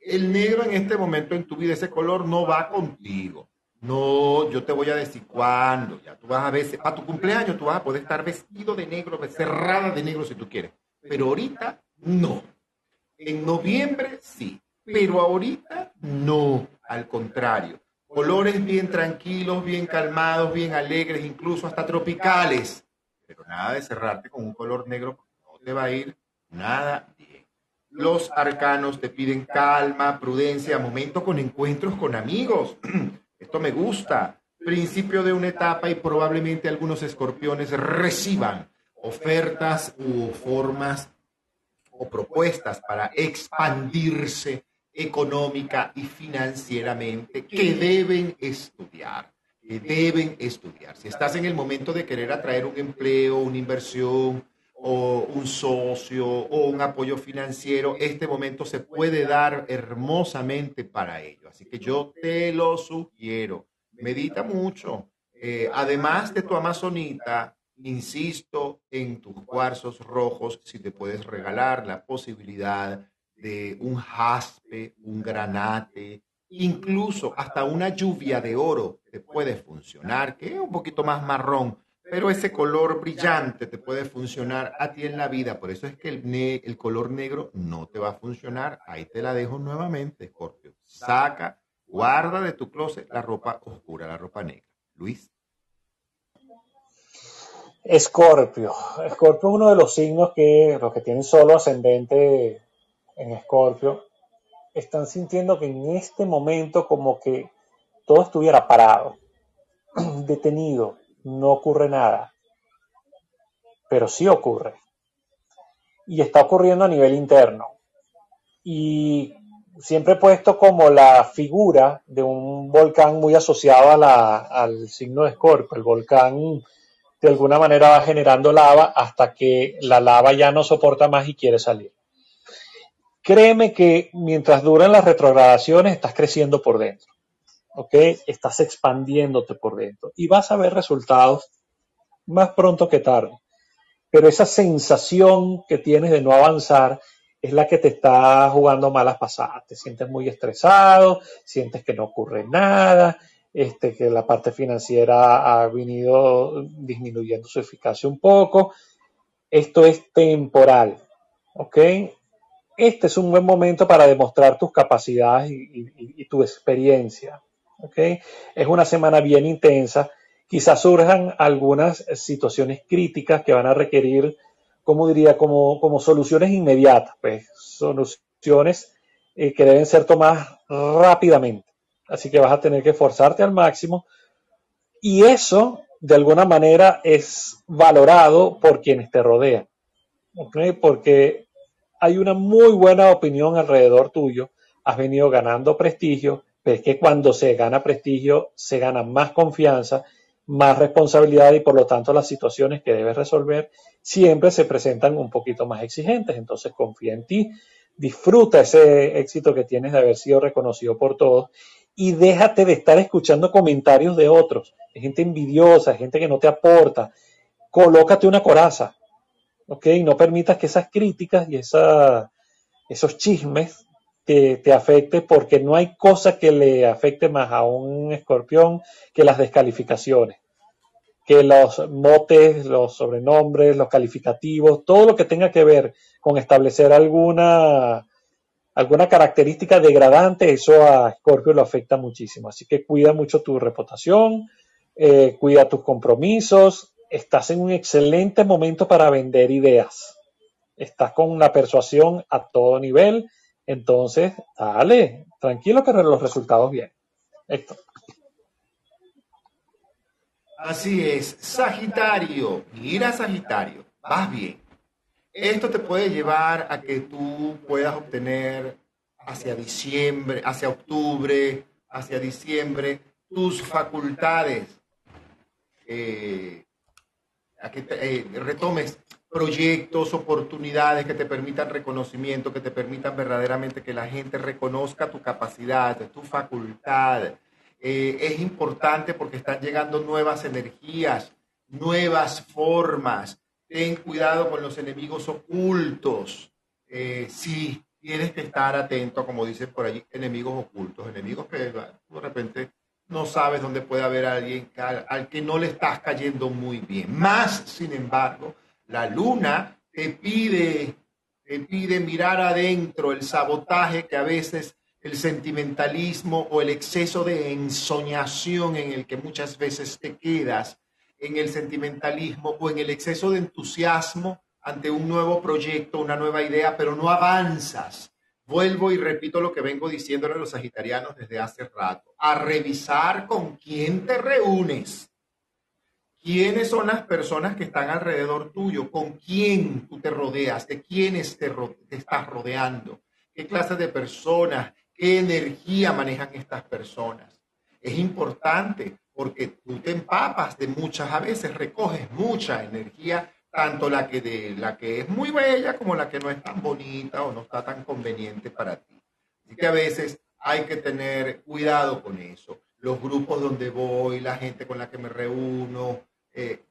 El negro en este momento en tu vida, ese color no va contigo. No, yo te voy a decir cuándo. Ya tú vas a ver, para tu cumpleaños tú vas a poder estar vestido de negro, cerrada de negro si tú quieres. Pero ahorita no. En noviembre sí, pero ahorita no. Al contrario. Colores bien tranquilos, bien calmados, bien alegres, incluso hasta tropicales. Pero nada de cerrarte con un color negro no te va a ir nada bien. Los arcanos te piden calma, prudencia, momento con encuentros con amigos. Esto me gusta. Principio de una etapa y probablemente algunos escorpiones reciban ofertas u formas o propuestas para expandirse económica y financieramente que deben estudiar, deben estudiar. Si estás en el momento de querer atraer un empleo, una inversión o un socio o un apoyo financiero, este momento se puede dar hermosamente para ello. Así que yo te lo sugiero. Medita mucho. Eh, además de tu amazonita, insisto en tus cuarzos rojos, si te puedes regalar la posibilidad de un jaspe, un granate, incluso hasta una lluvia de oro te puede funcionar, que es un poquito más marrón, pero ese color brillante te puede funcionar a ti en la vida. Por eso es que el, el color negro no te va a funcionar. Ahí te la dejo nuevamente, Scorpio. Saca, guarda de tu closet la ropa oscura, la ropa negra. Luis. Escorpio. Escorpio es uno de los signos que los que tienen solo ascendente en Escorpio están sintiendo que en este momento como que todo estuviera parado, detenido, no ocurre nada, pero sí ocurre. Y está ocurriendo a nivel interno. Y siempre he puesto como la figura de un volcán muy asociado a la, al signo de Escorpio. El volcán de alguna manera va generando lava hasta que la lava ya no soporta más y quiere salir. Créeme que mientras duran las retrogradaciones estás creciendo por dentro. ¿ok? Estás expandiéndote por dentro y vas a ver resultados más pronto que tarde. Pero esa sensación que tienes de no avanzar es la que te está jugando malas pasadas. Te sientes muy estresado, sientes que no ocurre nada, este, que la parte financiera ha venido disminuyendo su eficacia un poco. Esto es temporal, ¿ok? Este es un buen momento para demostrar tus capacidades y, tu experiencia. Es una semana bien intensa. Quizás surjan algunas situaciones críticas que van a requerir, como diría, como, como soluciones inmediatas, pues soluciones eh, que deben ser tomadas rápidamente. Así que vas a tener que esforzarte al máximo. Y eso, de alguna manera, es valorado por quienes te rodean. Porque hay una muy buena opinión alrededor tuyo. Has venido ganando prestigio, pero es que cuando se gana prestigio, se gana más confianza, más responsabilidad y por lo tanto las situaciones que debes resolver siempre se presentan un poquito más exigentes. Entonces confía en ti, disfruta ese éxito que tienes de haber sido reconocido por todos y déjate de estar escuchando comentarios de otros, gente envidiosa, gente que no te aporta. Colócate una coraza, ¿ok? No permitas que esas críticas y esa, esos chismes te, te afecte porque no hay cosa que le afecte más a un escorpión que las descalificaciones, que los motes, los sobrenombres, los calificativos, todo lo que tenga que ver con establecer alguna alguna característica degradante, eso a Scorpio lo afecta muchísimo. Así que cuida mucho tu reputación, eh, cuida tus compromisos, estás en un excelente momento para vender ideas. Estás con una persuasión a todo nivel, entonces, dale, tranquilo que los resultados vienen. Esto. Así es, Sagitario, mira Sagitario, vas bien. Esto te puede llevar a que tú puedas obtener hacia diciembre, hacia octubre, hacia diciembre, tus facultades, eh, eh, retomes proyectos, oportunidades que te permitan reconocimiento, que te permitan verdaderamente que la gente reconozca tu capacidad, tu facultad. Eh, es importante porque están llegando nuevas energías, nuevas formas, ten cuidado con los enemigos ocultos. Eh, sí, tienes que estar atento, como dicen por allí, enemigos ocultos, enemigos que de repente no sabes dónde puede haber alguien al, que no le estás cayendo muy bien. Más, sin embargo, la luna te pide, te pide mirar adentro el sabotaje que a veces el sentimentalismo o el exceso de ensoñación en el que muchas veces te quedas en el sentimentalismo o en el exceso de entusiasmo ante un nuevo proyecto, una nueva idea, pero no avanzas. Vuelvo y repito lo que vengo diciéndole a los sagitarianos desde hace rato, a revisar con quién te reúnes. ¿Quiénes son las personas que están alrededor tuyo? ¿Con quién tú te rodeas? ¿De quiénes te, estás rodeando? ¿Qué clase de personas? ¿Qué energía manejan estas personas? Es importante porque tú te empapas de muchas, a veces recoges mucha energía, tanto la que, de, la que es muy bella como la que no es tan bonita o no está tan conveniente para ti. Así que a veces hay que tener cuidado con eso. Los grupos donde voy, la gente con la que me reúno, eh,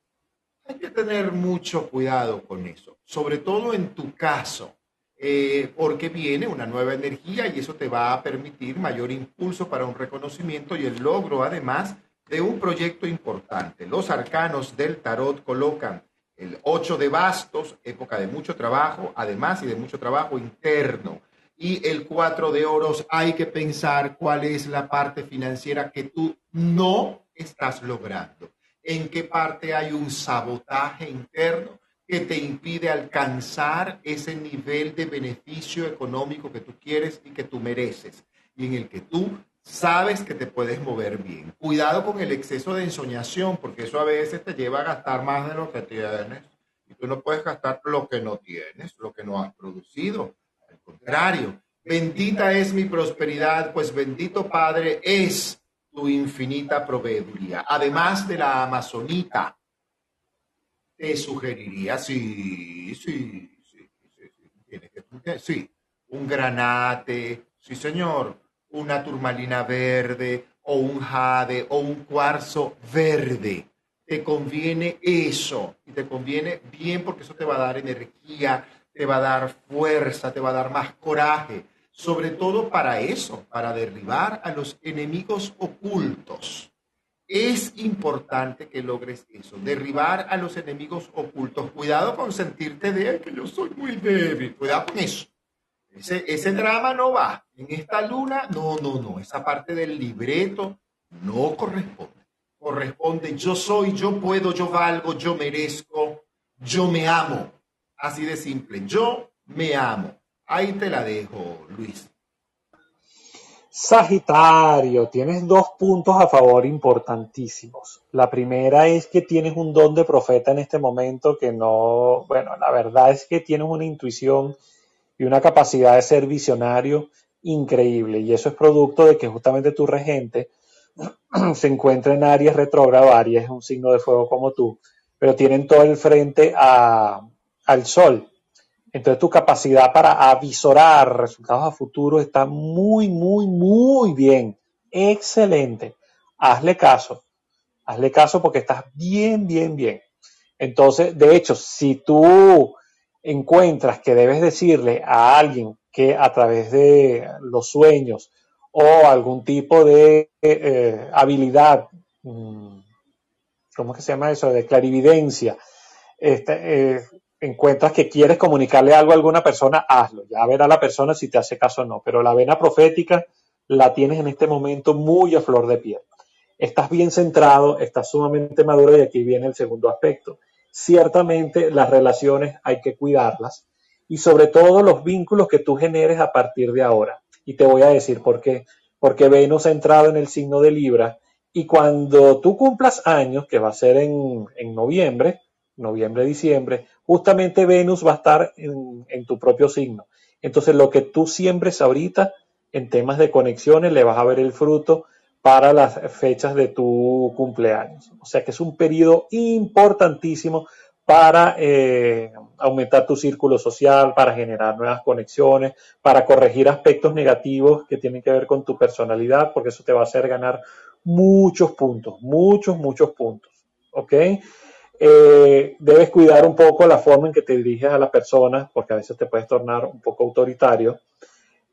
hay que tener mucho cuidado con eso, sobre todo en tu caso, eh, porque viene una nueva energía y eso te va a permitir mayor impulso para un reconocimiento y el logro, además, de un proyecto importante. Los arcanos del tarot colocan el 8 de bastos, época de mucho trabajo, además y de mucho trabajo interno. Y el 4 de oros, hay que pensar cuál es la parte financiera que tú no estás logrando. En qué parte hay un sabotaje interno que te impide alcanzar ese nivel de beneficio económico que tú quieres y que tú mereces. Y en el que tú sabes que te puedes mover bien. Cuidado con el exceso de ensoñación, porque eso a veces te lleva a gastar más de lo que tienes. Y tú no puedes gastar lo que no tienes, lo que no has producido. Al contrario, bendita es mi prosperidad, pues bendito Padre es tu infinita proveeduría. Además de la amazonita, te sugeriría, sí, sí, sí, sí, sí, sí, un granate, sí señor, una turmalina verde o un jade o un cuarzo verde. Te conviene eso y te conviene bien porque eso te va a dar energía, te va a dar fuerza, te va a dar más coraje, sobre todo para eso, para derribar a los enemigos ocultos. Es importante que logres eso, derribar a los enemigos ocultos. Cuidado con sentirte de que yo soy muy débil. Cuidado con eso. Ese, drama no va. En esta luna, no, no, no. Esa parte del libreto no corresponde. Corresponde yo soy, yo puedo, yo valgo, yo merezco, yo me amo. Así de simple. Yo me amo. Ahí te la dejo, Luis. Sagitario, tienes dos puntos a favor importantísimos. La primera es que tienes un don de profeta en este momento que no, bueno, la verdad es que tienes una intuición y una capacidad de ser visionario increíble y eso es producto de que justamente tu regente se encuentra en Aries retrógrado, Aries es un signo de fuego como tú, pero tienen todo el frente al Sol. Entonces tu capacidad para avisorar resultados a futuro está muy, muy, muy bien. Excelente. Hazle caso. Hazle caso porque estás bien, bien, bien. Entonces, de hecho, si tú encuentras que debes decirle a alguien que a través de los sueños o algún tipo de eh, habilidad, mm, ¿cómo es que se llama eso? De clarividencia, este, eh, encuentras que quieres comunicarle algo a alguna persona, hazlo. Ya verá la persona si te hace caso o no. Pero la vena profética la tienes en este momento muy a flor de piel. Estás bien centrado, estás sumamente maduro y aquí viene el segundo aspecto. Ciertamente las relaciones hay que cuidarlas y sobre todo los vínculos que tú generes a partir de ahora. Y te voy a decir por qué. Porque Venus ha entrado en el signo de Libra y cuando tú cumplas años, que va a ser en, en noviembre, noviembre, diciembre, justamente Venus va a estar en, tu propio signo. Entonces, lo que tú siembres ahorita en temas de conexiones, le vas a ver el fruto para las fechas de tu cumpleaños. O sea que es un periodo importantísimo para eh, aumentar tu círculo social, para generar nuevas conexiones, para corregir aspectos negativos que tienen que ver con tu personalidad, porque eso te va a hacer ganar muchos puntos, muchos, muchos puntos. ¿Ok? Eh, debes cuidar un poco la forma en que te diriges a las personas, porque a veces te puedes tornar un poco autoritario.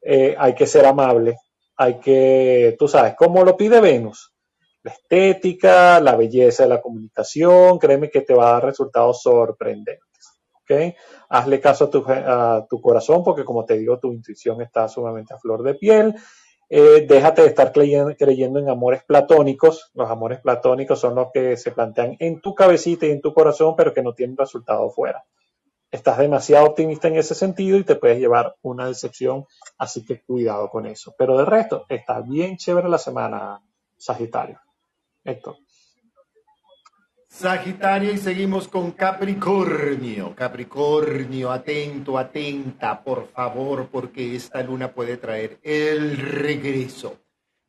Eh, hay que ser amable, hay que, tú sabes, como lo pide Venus, la estética, la belleza de la comunicación, créeme que te va a dar resultados sorprendentes. ¿okay? Hazle caso a tu, a tu corazón, porque como te digo, tu intuición está sumamente a flor de piel. Eh, déjate de estar creyendo, en amores platónicos. Los amores platónicos son los que se plantean en tu cabecita y en tu corazón, pero que no tienen resultado fuera. Estás demasiado optimista en ese sentido y te puedes llevar una decepción, así que cuidado con eso. Pero de resto, está bien chévere la semana, Sagitario. Héctor. Sagitario y seguimos con Capricornio. Capricornio, atento, atenta, por favor, porque esta luna puede traer el regreso.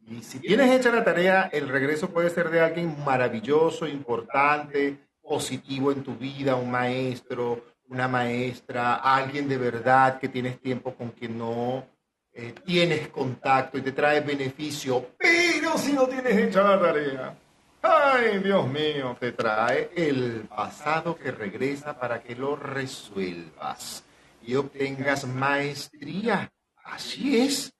Y si tienes hecha la tarea, el regreso puede ser de alguien maravilloso, importante, positivo en tu vida, un maestro, una maestra, alguien de verdad que tienes tiempo con quien no eh, tienes contacto y te trae beneficio, pero si no tienes hecha la tarea Ay, Dios mío, te trae el pasado que regresa para que lo resuelvas y obtengas maestría. Así es.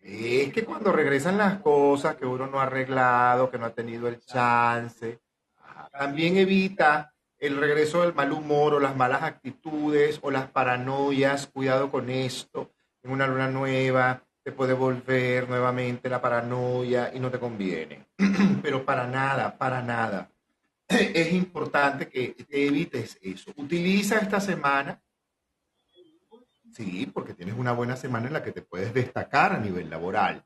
Es que cuando regresan las cosas que uno no ha arreglado, que no ha tenido el chance, también evita el regreso del mal humor o las malas actitudes o las paranoias. Cuidado con esto. En una luna nueva, te puede volver nuevamente la paranoia y no te conviene. Pero para nada, para nada. Es importante que te evites eso. Utiliza esta semana. Sí, porque tienes una buena semana en la que te puedes destacar a nivel laboral.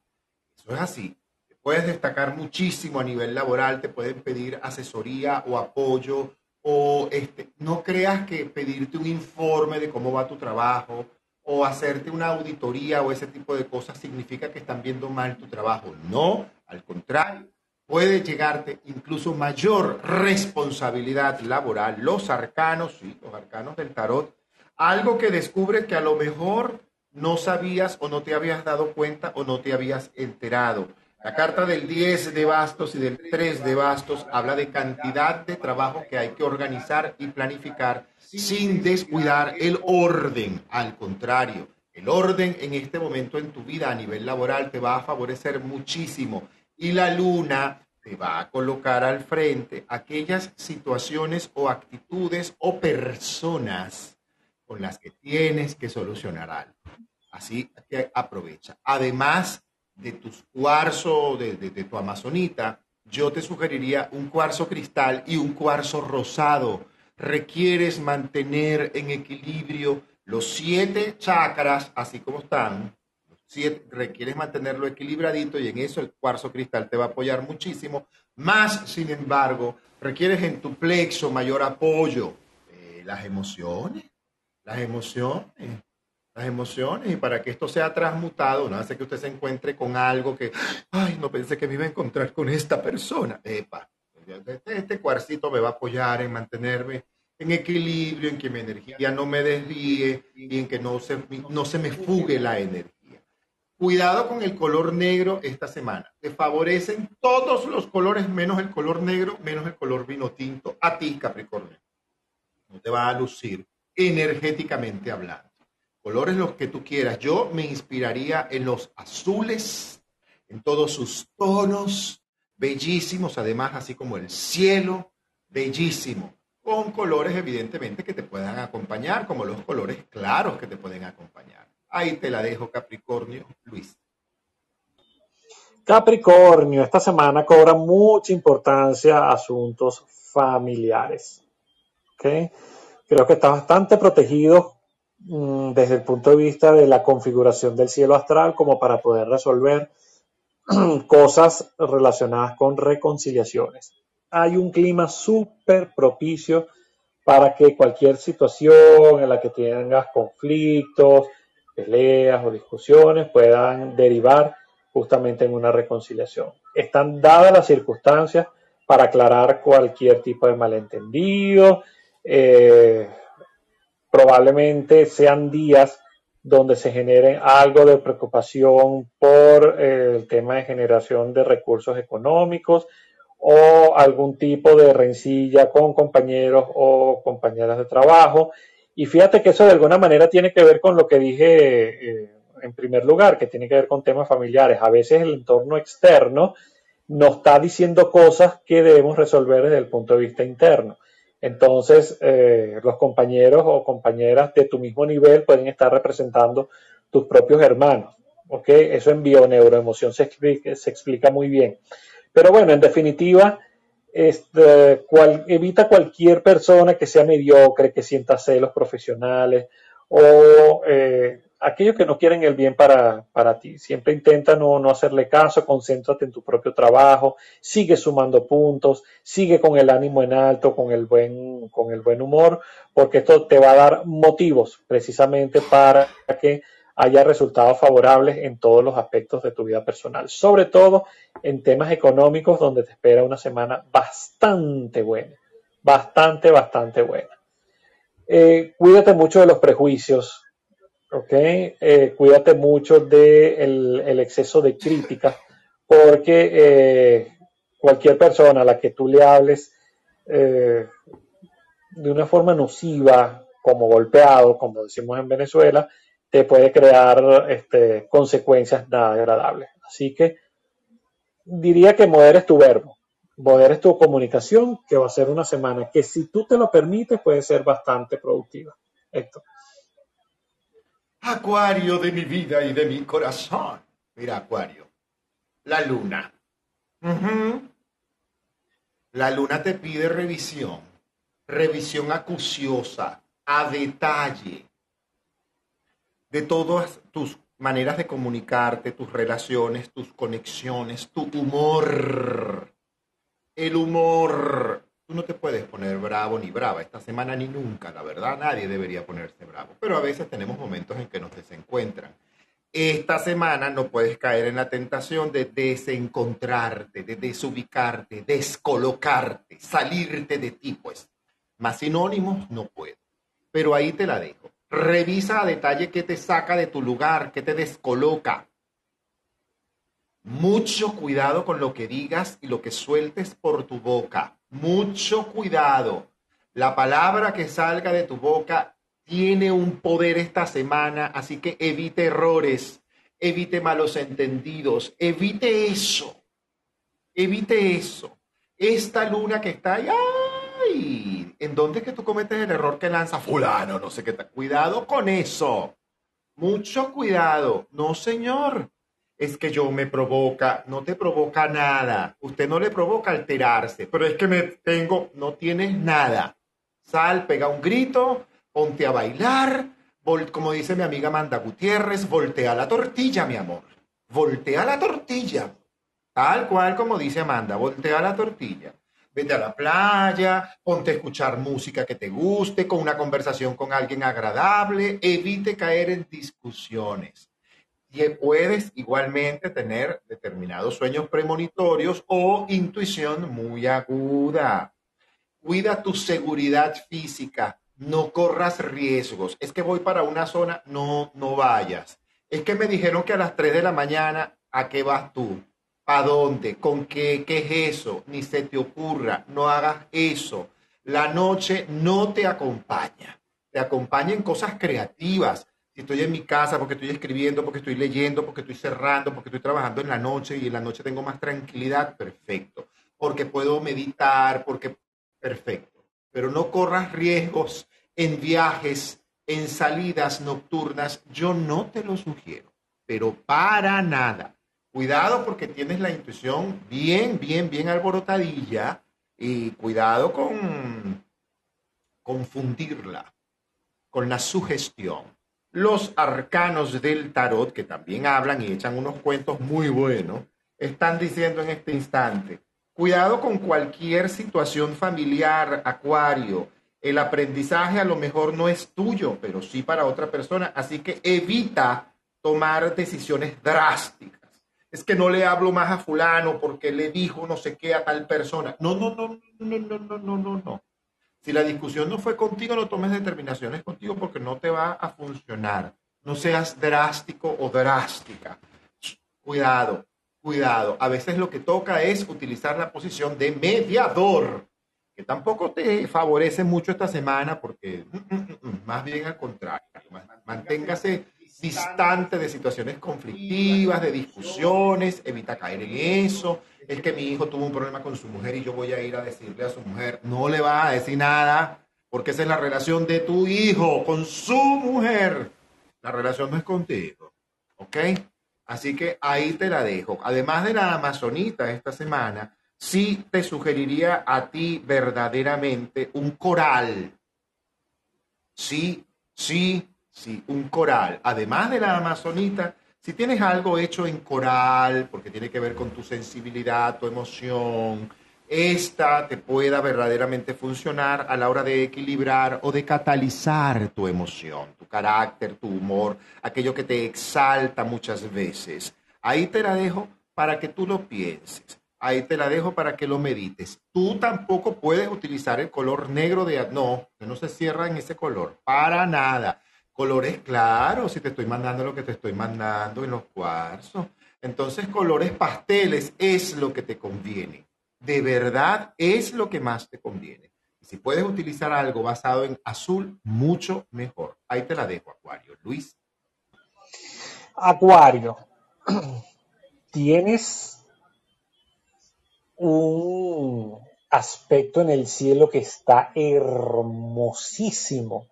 Eso es así. Te puedes destacar muchísimo a nivel laboral, te pueden pedir asesoría o apoyo o este, no creas que pedirte un informe de cómo va tu trabajo o hacerte una auditoría o ese tipo de cosas significa que están viendo mal tu trabajo. No, al contrario, puede llegarte incluso mayor responsabilidad laboral. Los arcanos, sí, los arcanos del tarot, algo que descubre que a lo mejor no sabías o no te habías dado cuenta o no te habías enterado. La carta del 10 de bastos y del 3 de bastos habla de cantidad de trabajo que hay que organizar y planificar sin descuidar el orden. Al contrario, el orden en este momento en tu vida a nivel laboral te va a favorecer muchísimo. Y la luna te va a colocar al frente aquellas situaciones o actitudes o personas con las que tienes que solucionar algo. Así que aprovecha. Además de tus cuarzo, de, de tu amazonita, yo te sugeriría un cuarzo cristal y un cuarzo rosado. Requieres mantener en equilibrio los siete chakras, así como están, requieres mantenerlo equilibradito y en eso el cuarzo cristal te va a apoyar muchísimo. Más, sin embargo, requieres en tu plexo mayor apoyo. Eh, las emociones, las emociones, las emociones. Y para que esto sea transmutado, no hace que usted se encuentre con algo que, ay, no pensé que me iba a encontrar con esta persona. Epa, este, este cuarcito me va a apoyar en mantenerme en equilibrio, en que mi energía no me desvíe y en que no se, no se me fugue la energía. Cuidado con el color negro esta semana. Te favorecen todos los colores menos el color negro, menos el color vino tinto. A ti, Capricornio. No te va a lucir energéticamente hablando. Colores los que tú quieras. Yo me inspiraría en los azules, en todos sus tonos, bellísimos, además, así como el cielo, bellísimo. Con colores, evidentemente, que te puedan acompañar, como los colores claros que te pueden acompañar. Ahí te la dejo, Capricornio, Luis. Capricornio, esta semana cobra mucha importancia asuntos familiares. Creo que está bastante protegido desde el punto de vista de la configuración del cielo astral como para poder resolver cosas relacionadas con reconciliaciones. Hay un clima súper propicio para que cualquier situación en la que tengas conflictos, peleas o discusiones puedan derivar justamente en una reconciliación. Están dadas las circunstancias para aclarar cualquier tipo de malentendido. Eh, probablemente sean días donde se genere algo de preocupación por eh, el tema de generación de recursos económicos o algún tipo de rencilla con compañeros o compañeras de trabajo y fíjate que eso de alguna manera tiene que ver con lo que dije eh, en primer lugar, que tiene que ver con temas familiares. A veces el entorno externo nos está diciendo cosas que debemos resolver desde el punto de vista interno. Entonces, eh, los compañeros o compañeras de tu mismo nivel pueden estar representando tus propios hermanos. ¿ok? Eso en bioneuroemoción se explica, se explica muy bien. Pero bueno, en definitiva, este, evita cualquier persona que sea mediocre, que sienta celos profesionales o eh, aquellos que no quieren el bien para, ti. Siempre intenta no, no, hacerle caso, concéntrate en tu propio trabajo, sigue sumando puntos, sigue con el ánimo en alto, con el buen, con el buen humor, porque esto te va a dar motivos precisamente para que haya resultados favorables en todos los aspectos de tu vida personal, sobre todo en temas económicos donde te espera una semana bastante buena, bastante, bastante buena. Eh, cuídate mucho de los prejuicios, ¿ok? Eh, cuídate mucho del de el exceso de crítica, porque eh, cualquier persona a la que tú le hables de una forma nociva, como golpeado, como decimos en Venezuela, te puede crear este, consecuencias nada agradables. Así que diría que moderes tu verbo, moderes tu comunicación, que va a ser una semana que si tú te lo permites puede ser bastante productiva. Esto. Acuario de mi vida y de mi corazón. Mira, Acuario, la luna. La luna te pide revisión, revisión acuciosa, a detalle, de todas tus maneras de comunicarte, tus relaciones, tus conexiones, tu humor. El humor. Tú no te puedes poner bravo ni brava esta semana ni nunca, la verdad, nadie debería ponerse bravo, pero a veces tenemos momentos en que nos desencuentran. Esta semana no puedes caer en la tentación de desencontrarte, de desubicarte, descolocarte, salirte de ti, pues. Más sinónimos no puedo. Pero ahí te la dejo. Revisa a detalle qué te saca de tu lugar, qué te descoloca. Mucho cuidado con lo que digas y lo que sueltes por tu boca. Mucho cuidado. La palabra que salga de tu boca tiene un poder esta semana, así que evite errores, evite malos entendidos, evite eso. Evite eso. Esta luna que está ahí, ¡ay! ¿En dónde es que tú cometes el error que lanza fulano? No sé qué tal. Cuidado con eso. Mucho cuidado. No, señor. Es que yo me provoca, no te provoca nada. Usted no le provoca alterarse, pero es que me tengo, no tienes nada. Sal, pega un grito, ponte a bailar, como dice mi amiga Amanda Gutiérrez, voltea la tortilla, mi amor. Voltea la tortilla. Tal cual como dice Amanda, voltea la tortilla. Vete a la playa, ponte a escuchar música que te guste, con una conversación con alguien agradable, evite caer en discusiones. Y puedes igualmente tener determinados sueños premonitorios o intuición muy aguda. Cuida tu seguridad física, no corras riesgos. Es que voy para una zona, no, no vayas. Es que me dijeron que a las 3 de la mañana, ¿a qué vas tú? ¿A dónde? ¿Con qué? ¿Qué es eso? Ni se te ocurra, no hagas eso. La noche no te acompaña. Te acompaña en cosas creativas. Si estoy en mi casa porque estoy escribiendo, porque estoy leyendo, porque estoy cerrando, porque estoy trabajando en la noche y en la noche tengo más tranquilidad, perfecto. Porque puedo meditar, porque perfecto pero no corras riesgos en viajes, en salidas nocturnas. Yo no te lo sugiero, pero para nada. Cuidado porque tienes la intuición bien, bien, bien alborotadilla y cuidado con confundirla con la sugestión. Los arcanos del tarot, que también hablan y echan unos cuentos muy buenos, están diciendo en este instante, Cuidado con cualquier situación familiar, Acuario. El aprendizaje a lo mejor no es tuyo, pero sí para otra persona. Así que evita tomar decisiones drásticas. Es que no le hablo más a fulano porque le dijo no sé qué a tal persona. No, no, no, no, no, no, no, no, no. Si la discusión no fue contigo, no tomes determinaciones contigo porque no te va a funcionar. No seas drástico o drástica. Cuidado cuidado. A veces lo que toca es utilizar la posición de mediador, que tampoco te favorece mucho esta semana porque mm, mm, mm, más bien al contrario, manténgase distante de situaciones conflictivas, de discusiones, evita caer en eso. Es que mi hijo tuvo un problema con su mujer y yo voy a ir a decirle a su mujer, no le va a decir nada, porque esa es la relación de tu hijo con su mujer. La relación no es contigo, ¿ok? Así que ahí te la dejo. Además de la Amazonita esta semana, sí te sugeriría a ti verdaderamente un coral. Sí, sí, sí, un coral. Además de la Amazonita, si tienes algo hecho en coral, porque tiene que ver con tu sensibilidad, tu emoción, esta te pueda verdaderamente funcionar a la hora de equilibrar o de catalizar tu emoción, tu carácter, tu humor, aquello que te exalta muchas veces. Ahí te la dejo para que tú lo pienses. Ahí te la dejo para que lo medites. Tú tampoco puedes utilizar el color negro de... No, no se cierra en ese color. Para nada. Colores claros, si te estoy mandando lo que te estoy mandando en los cuarzos. Entonces, colores pasteles es lo que te conviene de verdad es lo que más te conviene. Y si puedes utilizar algo basado en azul, mucho mejor. Ahí te la dejo, Acuario. Luis. Acuario, tienes un aspecto en el cielo que está hermosísimo.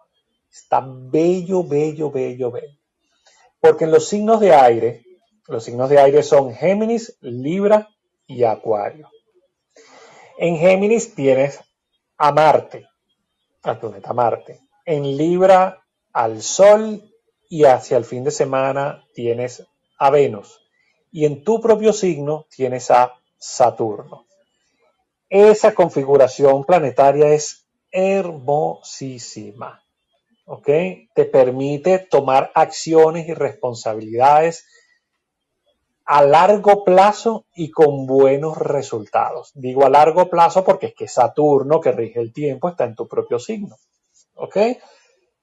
Está bello, bello, bello, bello. Porque en los signos de aire, los signos de aire son Géminis, Libra y Acuario. En Géminis tienes a Marte, al planeta Marte. En Libra al Sol y hacia el fin de semana tienes a Venus. Y en tu propio signo tienes a Saturno. Esa configuración planetaria es hermosísima. ¿Ok? Te permite tomar acciones y responsabilidades a largo plazo y con buenos resultados. Digo a largo plazo porque es que Saturno, que rige el tiempo, está en tu propio signo. ¿Ok?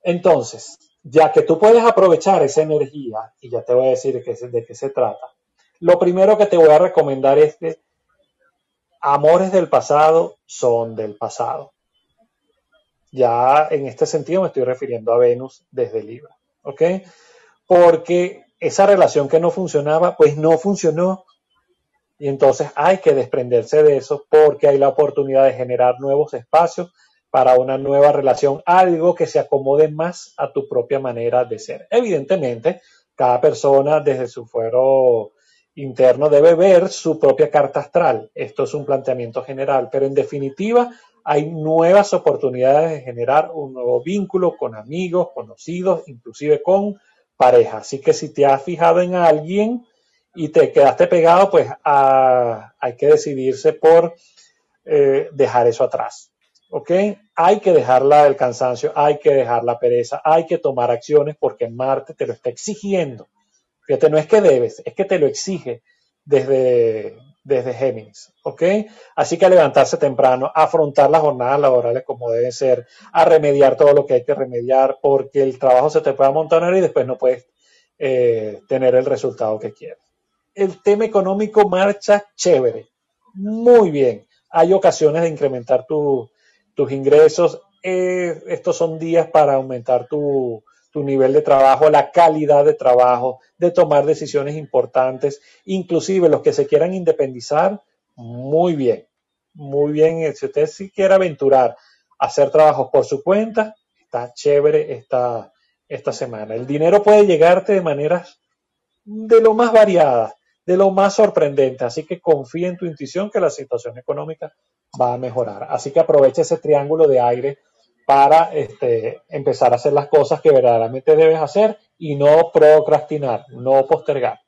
Entonces, ya que tú puedes aprovechar esa energía, y ya te voy a decir de qué se trata, lo primero que te voy a recomendar es que amores del pasado son del pasado. Ya en este sentido me estoy refiriendo a Venus desde Libra. ¿Ok? Porque esa relación que no funcionaba, pues no funcionó. Y entonces hay que desprenderse de eso porque hay la oportunidad de generar nuevos espacios para una nueva relación, algo que se acomode más a tu propia manera de ser. Evidentemente, cada persona desde su fuero interno debe ver su propia carta astral. Esto es un planteamiento general, pero en definitiva hay nuevas oportunidades de generar un nuevo vínculo con amigos, conocidos, inclusive con pareja. Así que si te has fijado en alguien y te quedaste pegado, pues hay que decidirse por eh, dejar eso atrás. ¿Ok? Hay que dejarla el cansancio, hay que dejar la pereza, hay que tomar acciones porque Marte te lo está exigiendo. Fíjate, no es que debes, es que te lo exige desde, desde Géminis, ¿ok? Así que a levantarse temprano, a afrontar las jornadas laborales como deben ser, a remediar todo lo que hay que remediar, porque el trabajo se te puede amontonar y después no puedes eh, tener el resultado que quieres. El tema económico marcha chévere, muy bien. Hay ocasiones de incrementar tus ingresos. Eh, estos son días para aumentar tu, tu nivel de trabajo, la calidad de trabajo, de tomar decisiones importantes, inclusive los que se quieran independizar, muy bien, muy bien. Si usted si quiere aventurar, hacer trabajos por su cuenta, está chévere esta, esta semana. El dinero puede llegarte de maneras de lo más variadas, de lo más sorprendente, así que confía en tu intuición que la situación económica va a mejorar. Así que aprovecha ese triángulo de aire para este, empezar a hacer las cosas que verdaderamente debes hacer y no procrastinar, no postergar.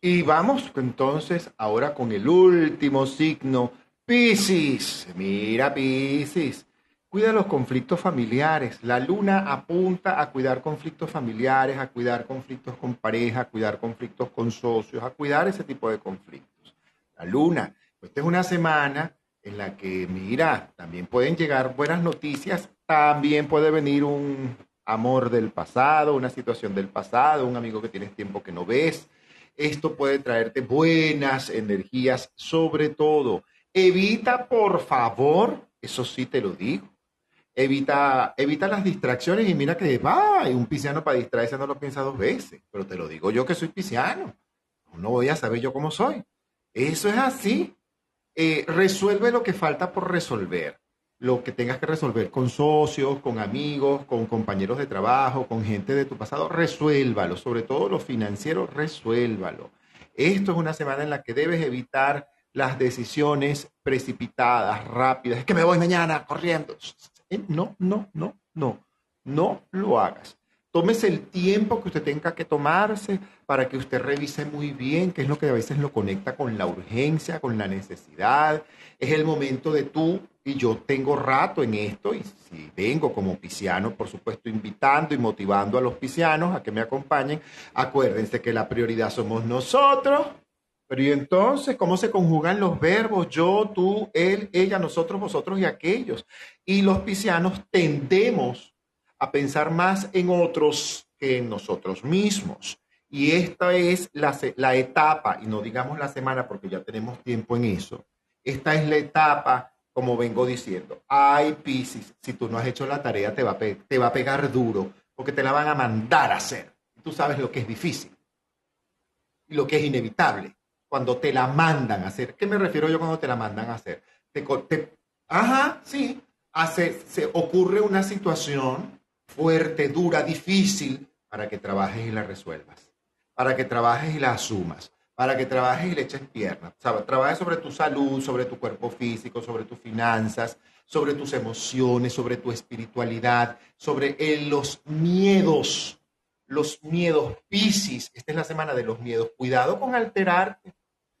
Y vamos entonces ahora con el último signo, Piscis. Mira, Piscis. Cuida los conflictos familiares. La luna apunta a cuidar conflictos familiares, a cuidar conflictos con pareja, a cuidar conflictos con socios, a cuidar ese tipo de conflictos. La luna, pues esta es una semana en la que, mira, también pueden llegar buenas noticias, también puede venir un amor del pasado, una situación del pasado, un amigo que tienes tiempo que no ves. Esto puede traerte buenas energías, sobre todo. Evita, por favor, eso sí te lo digo. Evita, evita las distracciones y mira que va, un pisciano para distraerse no lo piensa dos veces, pero te lo digo yo que soy pisciano. No voy a saber yo cómo soy. Eso es así. Eh, resuelve lo que falta por resolver, lo que tengas que resolver con socios, con amigos, con compañeros de trabajo, con gente de tu pasado, resuélvalo, sobre todo lo financiero, resuélvalo. Esto es una semana en la que debes evitar las decisiones precipitadas, rápidas, es que me voy mañana corriendo. Eh, no, no, no, no, no lo hagas. Tómese el tiempo que usted tenga que tomarse para que usted revise muy bien qué es lo que a veces lo conecta con la urgencia, con la necesidad. Es el momento de tú, y yo tengo rato en esto, y si vengo como pisciano, por supuesto, invitando y motivando a los piscianos a que me acompañen, acuérdense que la prioridad somos nosotros. Pero y entonces, ¿cómo se conjugan los verbos yo, tú, él, ella, nosotros, vosotros y aquellos? Y los piscianos tendemos a pensar más en otros que en nosotros mismos. Y esta es la, la, etapa, y no digamos la semana porque ya tenemos tiempo en eso, esta es la etapa, como vengo diciendo, ay Piscis, si tú no has hecho la tarea te va, a te va a pegar duro, porque te la van a mandar a hacer. Tú sabes lo que es difícil y lo que es inevitable cuando te la mandan a hacer. ¿Qué me refiero yo cuando te la mandan a hacer? Te, te, ajá, sí, hace, se ocurre una situación fuerte, dura, difícil, para que trabajes y la resuelvas, para que trabajes y la asumas, para que trabajes y le eches piernas. O trabajes sobre tu salud, sobre tu cuerpo físico, sobre tus finanzas, sobre tus emociones, sobre tu espiritualidad, sobre los miedos, los miedos piscis. Esta es la semana de los miedos. Cuidado con alterarte.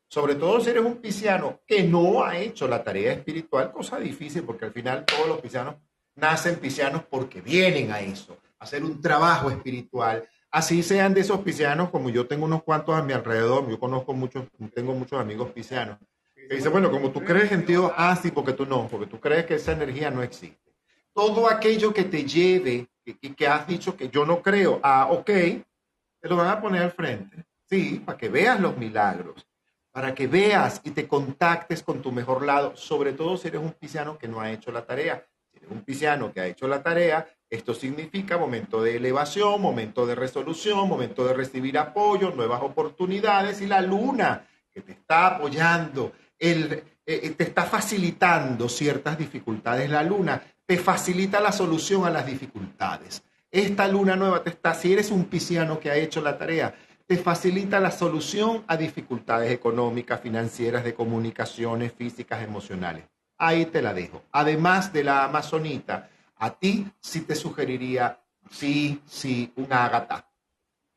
Sobre todo si eres un pisciano que no ha hecho la tarea espiritual, cosa difícil, porque al final todos los piscianos nacen piscianos porque vienen a eso, a hacer un trabajo espiritual. Así sean de esos piscianos, como yo tengo unos cuantos a mi alrededor, yo conozco muchos, tengo muchos amigos piscianos, que dicen, bueno, como tú crees en Dios, ah, sí, porque tú no, porque tú crees que esa energía no existe. Todo aquello que te lleve, que, que has dicho que yo no creo, ah, ok, te lo van a poner al frente, sí, para que veas los milagros, para que veas y te contactes con tu mejor lado, sobre todo si eres un pisciano que no ha hecho la tarea un pisciano que ha hecho la tarea, Esto significa momento de elevación, momento de resolución, momento de recibir apoyo, nuevas oportunidades y la luna que te está apoyando, eh, eh, te está facilitando ciertas dificultades. La luna te facilita la solución a las dificultades. Esta luna nueva te está, si eres un pisciano que ha hecho la tarea, te facilita la solución a dificultades económicas, financieras, de comunicaciones, físicas, emocionales. Ahí te la dejo. Además de la amazonita, a ti sí te sugeriría, sí, sí, un ágata.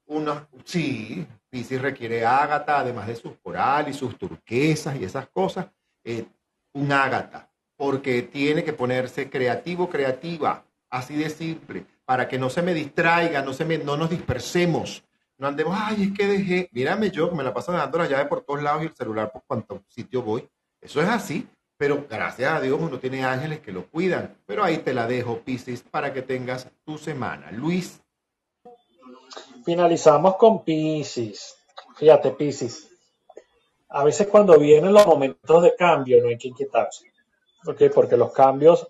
Uno, sí, Piscis requiere ágata, además de sus coral y sus turquesas y esas cosas, eh, un ágata, porque tiene que ponerse creativo, creativa, así de simple, para que no se me distraiga, no, se me, no nos dispersemos, no andemos, ay, es que dejé, mírame yo, que me la paso dando la llave por todos lados y el celular por cuánto sitio voy. Eso es así, pero gracias a Dios uno tiene ángeles que lo cuidan. Pero ahí te la dejo, Pisces, para que tengas tu semana. Luis. Finalizamos con Pisces. Fíjate, Pisces. A veces cuando vienen los momentos de cambio no hay que inquietarse. ¿Ok? Porque los cambios,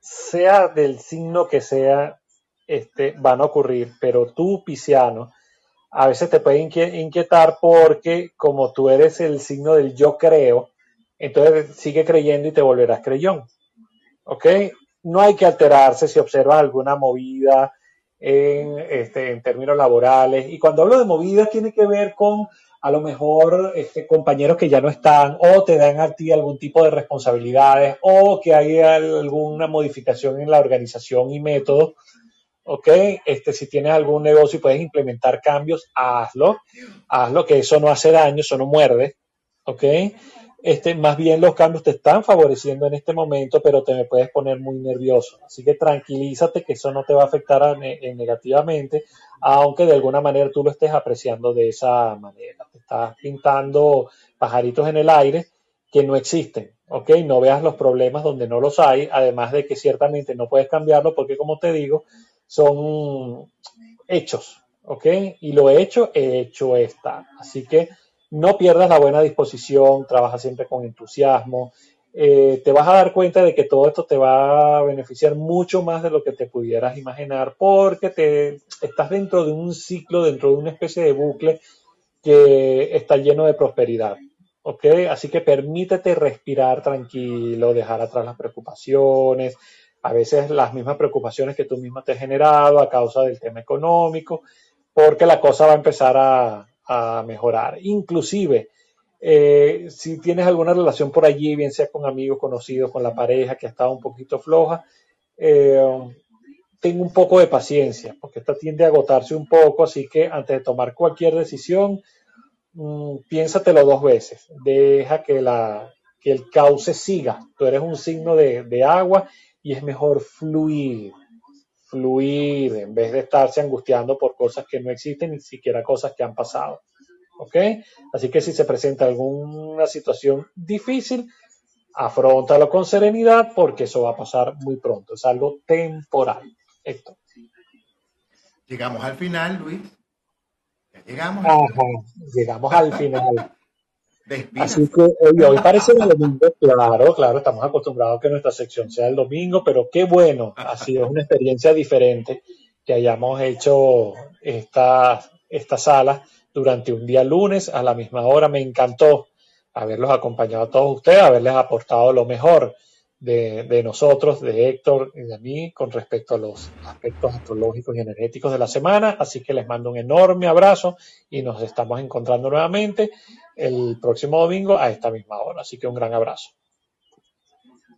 sea del signo que sea, este, van a ocurrir. Pero tú, pisciano, a veces te puede inquietar porque como tú eres el signo del yo creo, entonces sigue creyendo y te volverás creyón. ¿Ok? No hay que alterarse si observas alguna movida en, este, términos laborales. Y cuando hablo de movidas tiene que ver con a lo mejor este, compañeros que ya no están o te dan a ti algún tipo de responsabilidades o que hay alguna modificación en la organización y método. ¿ok? Este, si tienes algún negocio y puedes implementar cambios, hazlo. Hazlo, que eso no hace daño, eso no muerde, ¿ok? Este, más bien los cambios te están favoreciendo en este momento, pero te me puedes poner muy nervioso. Así que tranquilízate que eso no te va a afectar negativamente, aunque de alguna manera tú lo estés apreciando de esa manera. Te estás pintando pajaritos en el aire que no existen, ¿ok? No veas los problemas donde no los hay, además de que ciertamente no puedes cambiarlo porque, como te digo, son hechos, ¿ok? Y lo hecho, hecho está. Así que no pierdas la buena disposición, trabaja siempre con entusiasmo. Eh, te vas a dar cuenta de que todo esto te va a beneficiar mucho más de lo que te pudieras imaginar porque te estás dentro de un ciclo, dentro de una especie de bucle que está lleno de prosperidad. ¿ok? Así que permítete respirar tranquilo, dejar atrás las preocupaciones, a veces las mismas preocupaciones que tú misma te has generado a causa del tema económico, porque la cosa va a empezar a, a mejorar. Inclusive, eh, si tienes alguna relación por allí, bien sea con amigos, conocidos, con la pareja que ha estado un poquito floja, eh, un poco de paciencia, porque esta tiende a agotarse un poco, así que antes de tomar cualquier decisión, mm, piénsatelo dos veces. Deja que, la, que el cauce siga. Tú eres un signo de, de agua y es mejor fluir fluir en vez de estarse angustiando por cosas que no existen, ni siquiera cosas que han pasado. ¿Ok? Así que si se presenta alguna situación difícil, afrontalo con serenidad porque eso va a pasar muy pronto. Es algo temporal. Esto. Llegamos al final, Luis. Ya llegamos. llegamos al final. Así que hoy, parece el domingo, claro, claro, estamos acostumbrados a que nuestra sección sea el domingo, pero qué bueno, ha sido una experiencia diferente que hayamos hecho esta, esta sala durante un día lunes a la misma hora. Me encantó haberlos acompañado a todos ustedes, haberles aportado lo mejor de, nosotros, de Héctor y de mí con respecto a los aspectos astrológicos y energéticos de la semana. Así que les mando un enorme abrazo y nos estamos encontrando nuevamente el próximo domingo a esta misma hora. Así que un gran abrazo.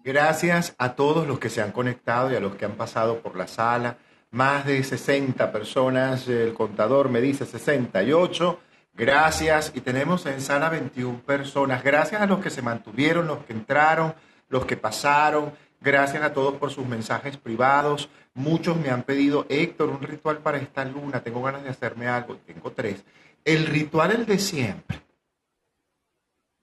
Gracias a todos los que se han conectado y a los que han pasado por la sala. Más de 60 personas, el contador me dice 68. Gracias. Y tenemos en sala 21 personas. Gracias a los que se mantuvieron, los que entraron los que pasaron. Gracias a todos por sus mensajes privados. Muchos me han pedido, Héctor, un ritual para esta luna. Tengo ganas de hacerme algo. Tengo tres. El ritual, el de siempre.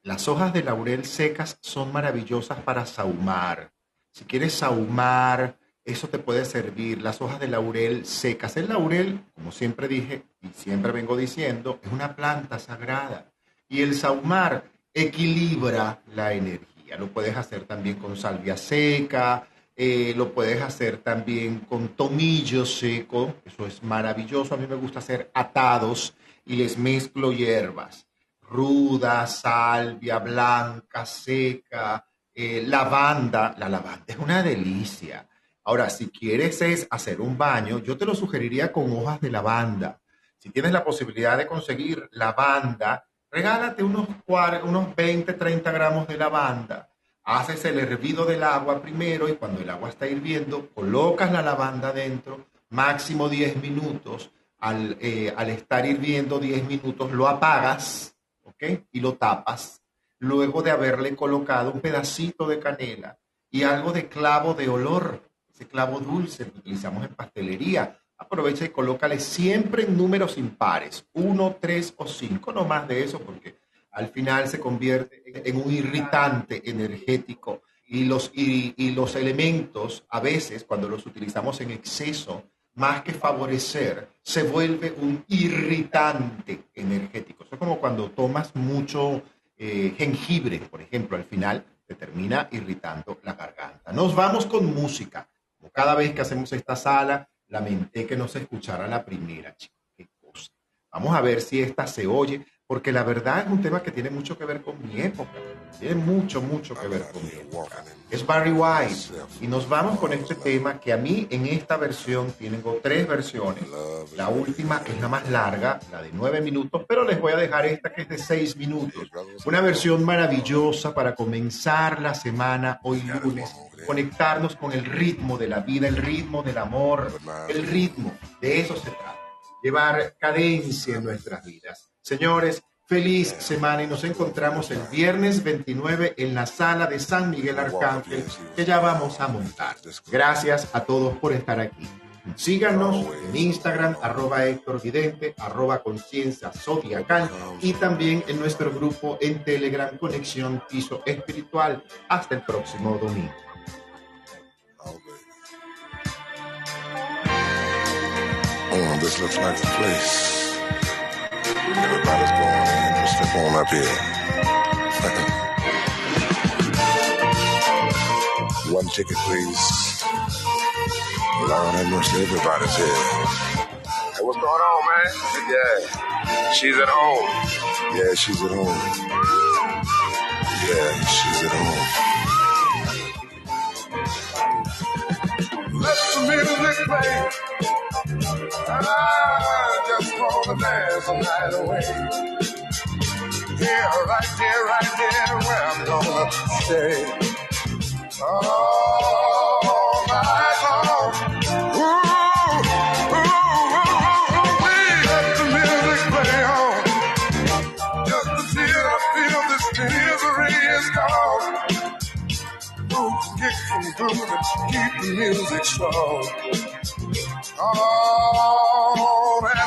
Las hojas de laurel secas son maravillosas para saumar. Si quieres saumar, eso te puede servir. Las hojas de laurel secas. El laurel, como siempre dije y siempre vengo diciendo, es una planta sagrada. Y el saumar equilibra la energía lo puedes hacer también con salvia seca, Eh, lo puedes hacer también con tomillo seco, eso es maravilloso. A mí me gusta hacer atados y les mezclo hierbas, ruda, salvia, blanca, seca, eh, lavanda. La lavanda es una delicia. Ahora, si quieres es hacer un baño, yo te lo sugeriría con hojas de lavanda. Si tienes la posibilidad de conseguir lavanda, regálate unos, unos 20, 30 gramos de lavanda. Haces el hervido del agua primero y cuando el agua está hirviendo, colocas la lavanda dentro, máximo 10 minutos. Al, eh, al estar hirviendo 10 minutos, lo apagas, Y lo tapas. Luego de haberle colocado un pedacito de canela y algo de clavo de olor, ese clavo dulce que utilizamos en pastelería, aprovecha y colócale siempre en números impares, uno, tres o cinco, no más de eso, porque al final se convierte en un irritante energético y los, y, los elementos a veces cuando los utilizamos en exceso, más que favorecer, se vuelve un irritante energético. Eso es como cuando tomas mucho eh, jengibre, por ejemplo, al final te termina irritando la garganta. Nos vamos con música. Cada vez que hacemos esta sala, lamenté que no se escuchara la primera, chicos. Qué cosa. Vamos a ver si esta se oye porque la verdad es un tema que tiene mucho que ver con mi época, tiene mucho, mucho que ver con época. Es Barry White y nos vamos con este tema que a mí en esta versión tengo tres versiones. La última es la más larga, la de nueve minutos, pero les voy a dejar esta que es de seis minutos. Una versión maravillosa para comenzar la semana hoy lunes, conectarnos con el ritmo de la vida, el ritmo del amor, el ritmo, de eso se trata, llevar cadencia en nuestras vidas. Señores, feliz semana y nos encontramos el viernes 29 en la sala de San Miguel Arcángel que ya vamos a montar. Gracias a todos por estar aquí. Síganos en Instagram, arroba Héctor Vidente, arroba Conciencia Zodiacal y también en nuestro grupo en Telegram Conexión Piso Espiritual. Hasta el próximo domingo. Oh, Everybody's going in. Just step on up here. One ticket, please. Lord have mercy, everybody's here. Hey, what's going on, man? Yeah. She's at home. Yeah, she's at home. Yeah, she's at home. Let the music play. I ah, just wanna dance the night away. Here, right here, right here, where I'm gonna stay. All. Ooh, ooh, ooh, ooh, let the music play on. Just until I feel this misery is gone. Kick keep the music strong. On and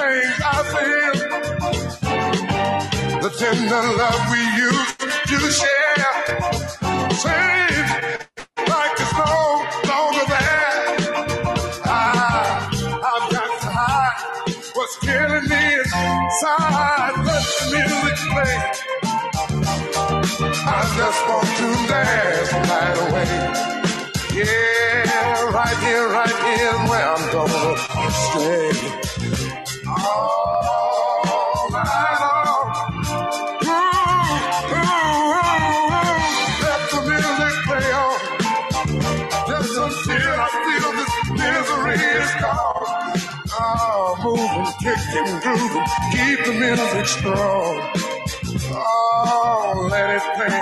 things I feel. The tender love we used to share. Seems keep the music strong. Oh, let it play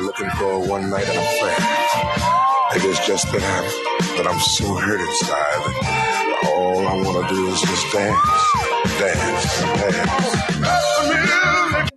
looking for a one night and a friend. It is just that I'm, that I'm so hurt inside all I want to do is just dance, dance, dance.